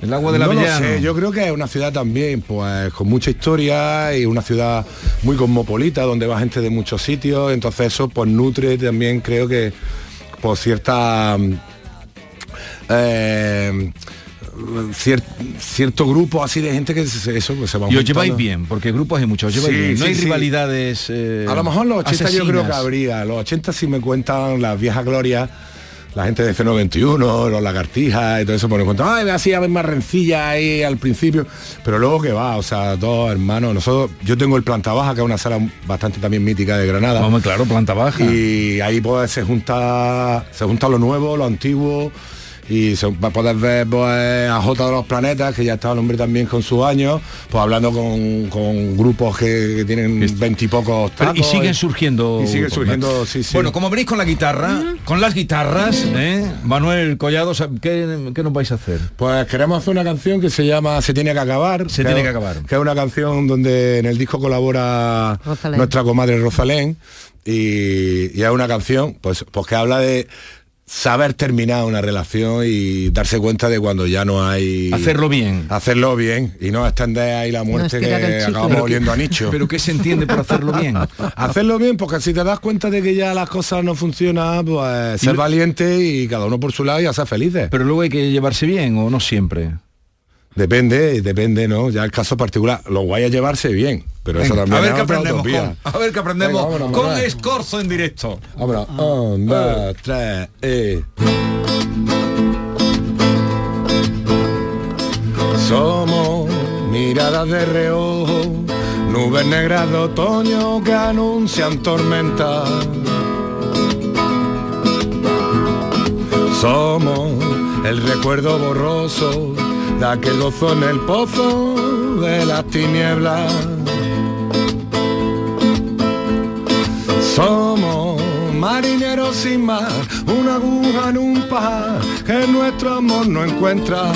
[SPEAKER 10] El agua del
[SPEAKER 18] no lo
[SPEAKER 10] Avellano.
[SPEAKER 18] sé, yo creo que es una ciudad también, pues con mucha historia y una ciudad muy cosmopolita, donde va gente de muchos sitios, entonces eso pues nutre también creo que por cierta mm, eh, cier- cierto grupo así de gente que se, eso que se va
[SPEAKER 10] Y os lleváis bien, porque grupos hay muchos,
[SPEAKER 18] Sí,
[SPEAKER 10] bien. No
[SPEAKER 18] sí,
[SPEAKER 10] hay
[SPEAKER 18] sí.
[SPEAKER 10] rivalidades. eh,
[SPEAKER 18] A lo mejor los 80 yo creo que habría. Los 80 si me cuentan las viejas glorias, la gente de C91, los lagartijas y todo eso, por cuenta, ay, así a ver más rencilla ahí al principio. Pero luego que va, o sea, todos hermanos. Nosotros, yo tengo el planta baja, que es una sala bastante también mítica de Granada.
[SPEAKER 10] Vamos, claro, planta baja.
[SPEAKER 18] Y ahí pues se junta, se junta lo nuevo, lo antiguo. Y se va a poder ver pues, a J de los Planetas, que ya estaba el hombre también con sus años, pues hablando con, con grupos que, que tienen veintipocos
[SPEAKER 10] y siguen surgiendo.
[SPEAKER 18] Y siguen surgiendo, sí, sí.
[SPEAKER 10] Bueno, como venís con la guitarra, con las guitarras, ¿eh? Manuel Collado, ¿qué, qué nos vais a hacer?
[SPEAKER 18] Pues queremos hacer una canción que se llama Se tiene que acabar.
[SPEAKER 10] Se tiene que acabar.
[SPEAKER 18] Que es una canción donde en el disco colabora
[SPEAKER 11] Rosalén.
[SPEAKER 18] nuestra comadre Rosalén. Y, y es una canción pues, pues que habla de saber terminar una relación y darse cuenta de cuando ya no hay
[SPEAKER 10] Hacerlo bien.
[SPEAKER 18] hacerlo bien y no extender ahí la muerte
[SPEAKER 11] el
[SPEAKER 18] que acabamos oliendo a nicho
[SPEAKER 10] Pero ¿qué se entiende por hacerlo bien?
[SPEAKER 18] hacerlo bien porque si te das cuenta de que ya las cosas no funcionan pues ser valiente y cada uno por su lado y a ser felices
[SPEAKER 10] Pero luego hay que llevarse bien o no siempre.
[SPEAKER 18] Depende, depende, ¿no? Ya el caso particular. Lo guay es llevarse bien, pero eso
[SPEAKER 10] Venga,
[SPEAKER 18] también
[SPEAKER 10] a ver
[SPEAKER 18] es
[SPEAKER 10] aprendemos con, a ver qué aprendemos
[SPEAKER 18] Venga, vámonos,
[SPEAKER 10] con. Escorzo en directo.
[SPEAKER 18] Vámonos. Un, dos, tres, eh. Somos miradas de reojo, nubes negras de otoño que anuncian tormenta. Somos el recuerdo borroso de aquel gozo en el pozo de las tinieblas. Somos marineros sin mar, una aguja en un pajar que nuestro amor no encuentra.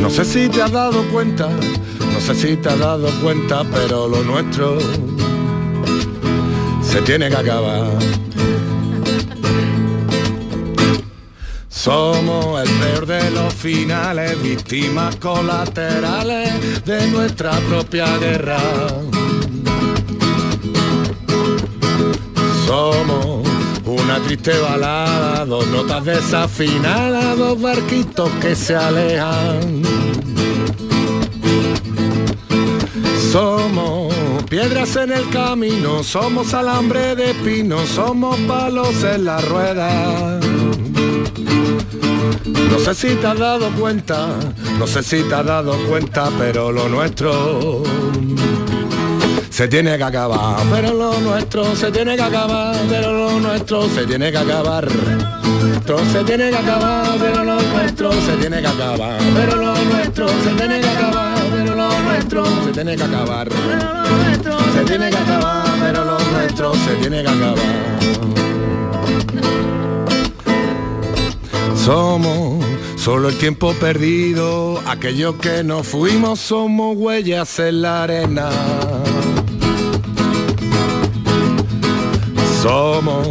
[SPEAKER 18] No sé si te has dado cuenta, no sé si te has dado cuenta, pero lo nuestro se tiene que acabar. Somos el peor de los finales, víctimas colaterales de nuestra propia guerra. Somos una triste balada, dos notas desafinadas, dos barquitos que se alejan. Somos piedras en el camino, somos alambre de pino, somos palos en la rueda. No sé si te has dado cuenta, no sé si te has dado cuenta, pero lo nuestro se tiene que acabar, pero lo nuestro se tiene que acabar, pero lo nuestro se tiene que acabar. Nuestro se tiene que acabar, pero lo nuestro se tiene que acabar, pero lo nuestro se tiene que acabar, pero lo nuestro se tiene que acabar. Se tiene que acabar, pero lo nuestro se tiene que acabar. Somos solo el tiempo perdido, aquellos que no fuimos somos huellas en la arena. Somos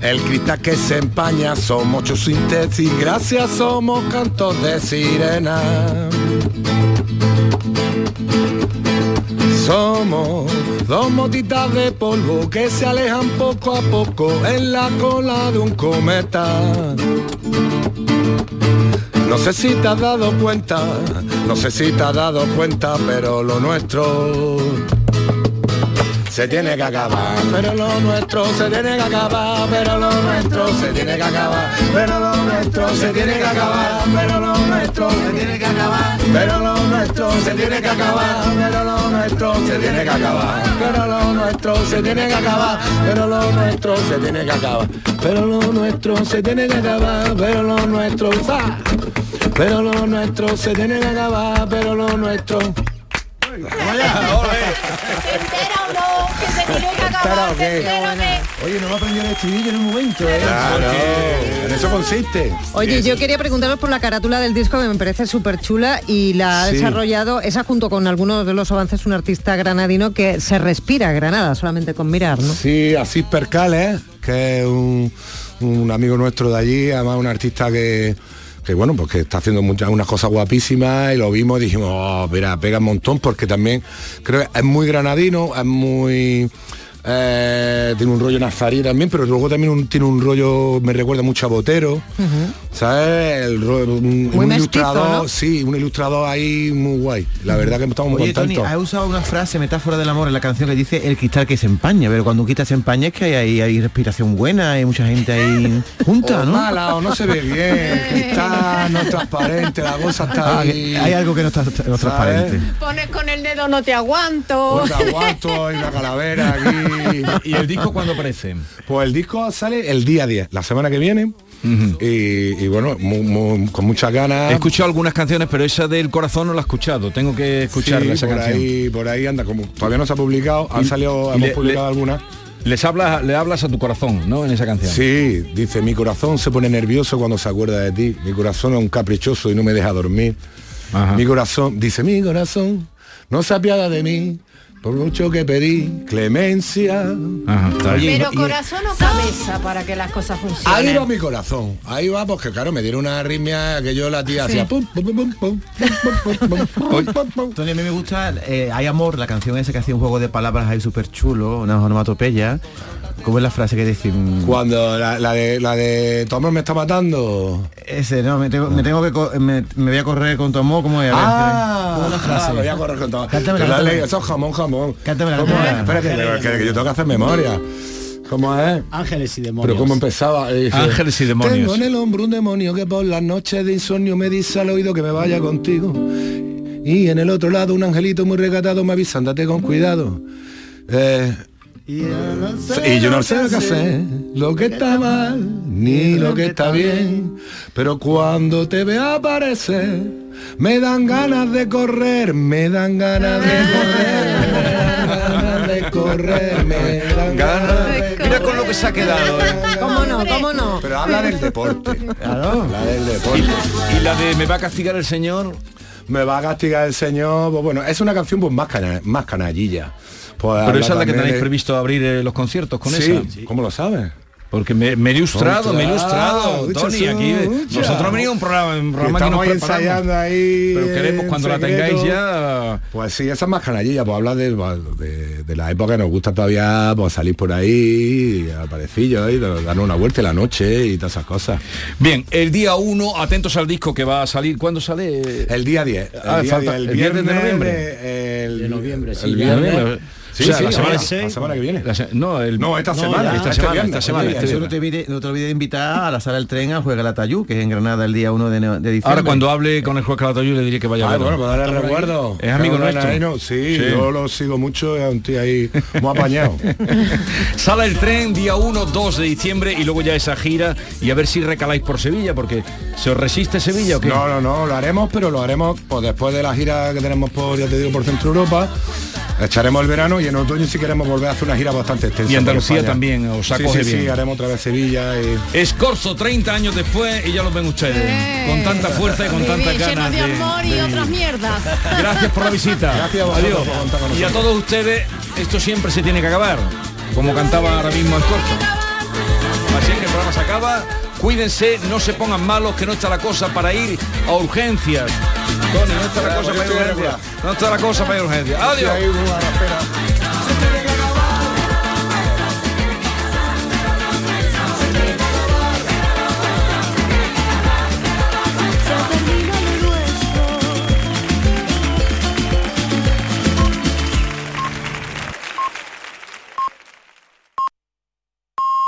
[SPEAKER 18] el cristal que se empaña, somos síntesis, gracias somos cantos de sirena. Somos dos motitas de polvo que se alejan poco a poco en la cola de un cometa. No sé si te has dado cuenta, no sé si te has dado cuenta, pero lo nuestro se tiene que acabar, pero lo nuestro se tiene que acabar, pero lo nuestro se tiene que acabar, pero lo nuestro se tiene que acabar, pero lo nuestro se tiene que acabar, pero lo nuestro se tiene que acabar, pero lo nuestro se tiene que acabar, pero lo nuestro se tiene que acabar, pero lo nuestro se tiene que acabar, pero lo nuestro se tiene que acabar, pero lo nuestro pero lo nuestro se tiene que acabar, pero lo nuestro
[SPEAKER 15] Oye, no me aprendió el estribillo en un momento, ¿eh?
[SPEAKER 18] Claro, en eso consiste.
[SPEAKER 11] Oye, yo quería preguntaros por la carátula del disco que me parece súper chula y la ha
[SPEAKER 18] Sí.
[SPEAKER 11] desarrollado, esa junto con algunos de los avances, un artista granadino que se respira Granada solamente con mirar, ¿no?
[SPEAKER 18] Sí, Asís Percales, que es un, un amigo nuestro de allí, además un artista que, que bueno, pues que está haciendo muchas unas cosas guapísimas y lo vimos y dijimos, oh, mira, pega un montón porque también creo que es muy granadino, es muy eh, tiene un rollo nazarí también, pero luego también un- tiene un rollo, me recuerda mucho a Botero, ¿sabes? El ro- un,
[SPEAKER 15] Muy
[SPEAKER 18] un
[SPEAKER 15] mestizo,
[SPEAKER 18] ilustrador,
[SPEAKER 15] ¿no?
[SPEAKER 18] sí, un ilustrador ahí muy guay. La verdad que estamos muy
[SPEAKER 15] Oye, Tony,
[SPEAKER 18] contentos.
[SPEAKER 15] ha usado una frase, metáfora del amor en la canción que dice el cristal que se empaña, pero cuando un cristal se empaña es que hay, hay, hay respiración buena, hay mucha gente ahí junta,
[SPEAKER 18] o
[SPEAKER 15] ¿no?
[SPEAKER 18] mala o no se ve bien, cristal, no es transparente, la cosa está
[SPEAKER 15] Ah,
[SPEAKER 18] ahí.
[SPEAKER 15] hay algo que no está no es
[SPEAKER 18] ¿sabes?
[SPEAKER 15] transparente.
[SPEAKER 14] Pones con el dedo no te aguanto.
[SPEAKER 18] Pues aguanto y una calavera aquí.
[SPEAKER 10] ¿Y el disco cuándo aparece?
[SPEAKER 18] Pues el disco sale el día 10, la semana que viene. y, y bueno, con muchas ganas.
[SPEAKER 10] He escuchado algunas canciones, pero esa del corazón no la he escuchado. Tengo que escucharla,
[SPEAKER 18] Sí,
[SPEAKER 10] esa
[SPEAKER 18] por
[SPEAKER 10] canción.
[SPEAKER 18] ahí, por ahí anda, como todavía no se ha publicado, han salido, hemos
[SPEAKER 10] le-
[SPEAKER 18] publicado
[SPEAKER 10] le-
[SPEAKER 18] algunas.
[SPEAKER 10] Les hablas, le hablas a tu corazón, ¿no? En esa canción.
[SPEAKER 18] Sí, dice, mi corazón se pone nervioso cuando se acuerda de ti. Mi corazón es un caprichoso y no me deja dormir. Mi corazón, dice, mi corazón no se apiada de mí por mucho que pedí clemencia.
[SPEAKER 14] Pero corazón o cabeza para que las cosas funcionen.
[SPEAKER 18] Ahí va mi corazón, ahí va porque claro, me dieron una arritmia que yo la tía hacía
[SPEAKER 15] Tony, a mí me gusta eh, Hay Amor, la canción esa que hacía un juego de palabras ahí súper chulo, una onomatopeya. ¿Cómo es la frase que dice?
[SPEAKER 18] Cuando la, la de la de tu amor me está matando.
[SPEAKER 15] Ese, no, me tengo, me tengo que me, me voy a correr con tu amor, ¿cómo es? A ver,
[SPEAKER 18] Ah,
[SPEAKER 15] ¿cómo es la frase?
[SPEAKER 18] ah, me voy a correr con la
[SPEAKER 15] cántamela.
[SPEAKER 18] leí, eso es jamón, jamón.
[SPEAKER 15] Cántamela,
[SPEAKER 18] ¿Cómo
[SPEAKER 15] cántamela.
[SPEAKER 18] es? Espérate, que, que- que yo tengo que hacer memoria. ¿Cómo es?
[SPEAKER 24] Ángeles y demonios.
[SPEAKER 18] Pero cómo empezaba. Eh, dice,
[SPEAKER 10] Ángeles y demonios.
[SPEAKER 18] Tengo en el hombro un demonio que por las noches de insomnio me dice al oído que me vaya contigo. Y en el otro lado un angelito muy recatado me avisa, andate con cuidado. Eh, y yo no sé qué hacer, lo que está mal, ni lo que está bien. Pero cuando te veo aparecer, me dan ganas de correr, me dan ganas de correr, me dan ganas de correr, me dan ganas de
[SPEAKER 10] Mira con lo que se ha quedado. ¿eh?
[SPEAKER 11] ¿Cómo no? ¿Cómo no?
[SPEAKER 18] Pero habla del deporte. Habla del deporte.
[SPEAKER 10] Y la de me va a castigar el señor.
[SPEAKER 18] Me va a castigar el señor. Pues bueno, es una canción pues más, cana- más canallilla. Pues
[SPEAKER 10] Pero esa es la que tenéis
[SPEAKER 18] de-
[SPEAKER 10] previsto abrir eh, los conciertos con
[SPEAKER 18] Sí,
[SPEAKER 10] esa.
[SPEAKER 18] ¿cómo lo sabes?
[SPEAKER 10] Porque me, me he ilustrado, me he ilustrado,
[SPEAKER 18] Ucha,
[SPEAKER 10] Tony, aquí. Nosotros hemos venido a un programa, un programa que
[SPEAKER 18] estamos
[SPEAKER 10] nos preparamos.
[SPEAKER 18] ensayando ahí.
[SPEAKER 10] Pero queremos cuando la tengáis ya.
[SPEAKER 18] Pues sí, esa es más canallilla, pues habla de, de, de la época que nos gusta todavía pues, salir por ahí, al parecillo, y darnos una vuelta en la noche y todas esas cosas.
[SPEAKER 10] Bien, el día 1, atentos al disco que va a salir. ¿Cuándo sale?
[SPEAKER 18] El día 10. El,
[SPEAKER 10] Ah,
[SPEAKER 18] día
[SPEAKER 10] falta-
[SPEAKER 18] 10, el
[SPEAKER 10] el viernes de noviembre.
[SPEAKER 18] de- El,
[SPEAKER 24] De noviembre, sí,
[SPEAKER 18] el
[SPEAKER 24] ya.
[SPEAKER 18] viernes. Sí,
[SPEAKER 10] O sea,
[SPEAKER 18] sí,
[SPEAKER 10] la semana-
[SPEAKER 18] la, la semana que viene.
[SPEAKER 10] La se- no, el,
[SPEAKER 18] No, esta
[SPEAKER 24] No,
[SPEAKER 18] semana.
[SPEAKER 24] ya,
[SPEAKER 18] esta
[SPEAKER 15] Esta semana,
[SPEAKER 18] viernes,
[SPEAKER 15] esta semana.
[SPEAKER 18] este viernes.
[SPEAKER 15] no te, olvides, no te olvides de invitar a la sala del tren a Juega la Tayú, que es en Granada el día 1 de, diciembre.
[SPEAKER 10] Ahora cuando hable con el juez Calatayud le diré que vaya a
[SPEAKER 18] Ah,
[SPEAKER 10] verlo.
[SPEAKER 18] bueno, pues darle recuerdo.
[SPEAKER 10] Es amigo
[SPEAKER 18] Claro,
[SPEAKER 10] nuestro.
[SPEAKER 18] ahí no, sí,
[SPEAKER 10] Sí.
[SPEAKER 18] yo lo sigo mucho, es un tío ahí muy apañado.
[SPEAKER 10] Sala el tren día 1, 2 de diciembre y luego ya esa gira y a ver si recaláis por Sevilla, porque ¿se os resiste Sevilla o qué?
[SPEAKER 18] No, no, no, lo haremos, pero lo haremos pues, después de la gira que tenemos por, ya te digo, por Centro Europa. Echaremos el verano y en otoño si queremos volver a hacer una gira bastante extensa.
[SPEAKER 10] Y Andalucía también, os
[SPEAKER 18] sí,
[SPEAKER 10] acoge
[SPEAKER 18] sí, sí,
[SPEAKER 10] bien.
[SPEAKER 18] haremos otra vez Sevilla y...
[SPEAKER 10] Escorzo 30 años después y ya lo ven ustedes. Con tanta fuerza y con tanta ganas
[SPEAKER 14] de amor y
[SPEAKER 10] de
[SPEAKER 14] otras
[SPEAKER 10] vivir.
[SPEAKER 14] mierdas.
[SPEAKER 10] Gracias por la visita.
[SPEAKER 18] Gracias a vosotros
[SPEAKER 10] Adiós.
[SPEAKER 18] por contar con
[SPEAKER 10] Y a
[SPEAKER 18] nosotros.
[SPEAKER 10] todos ustedes, esto siempre se tiene que acabar, como cantaba ahora mismo Escorzo. Así que el programa se acaba. Cuídense, no se pongan malos, que no está la cosa para ir a urgencias. Tony, no está la cosa para ir a urgencias. No está la cosa para ir a urgencias. Adiós.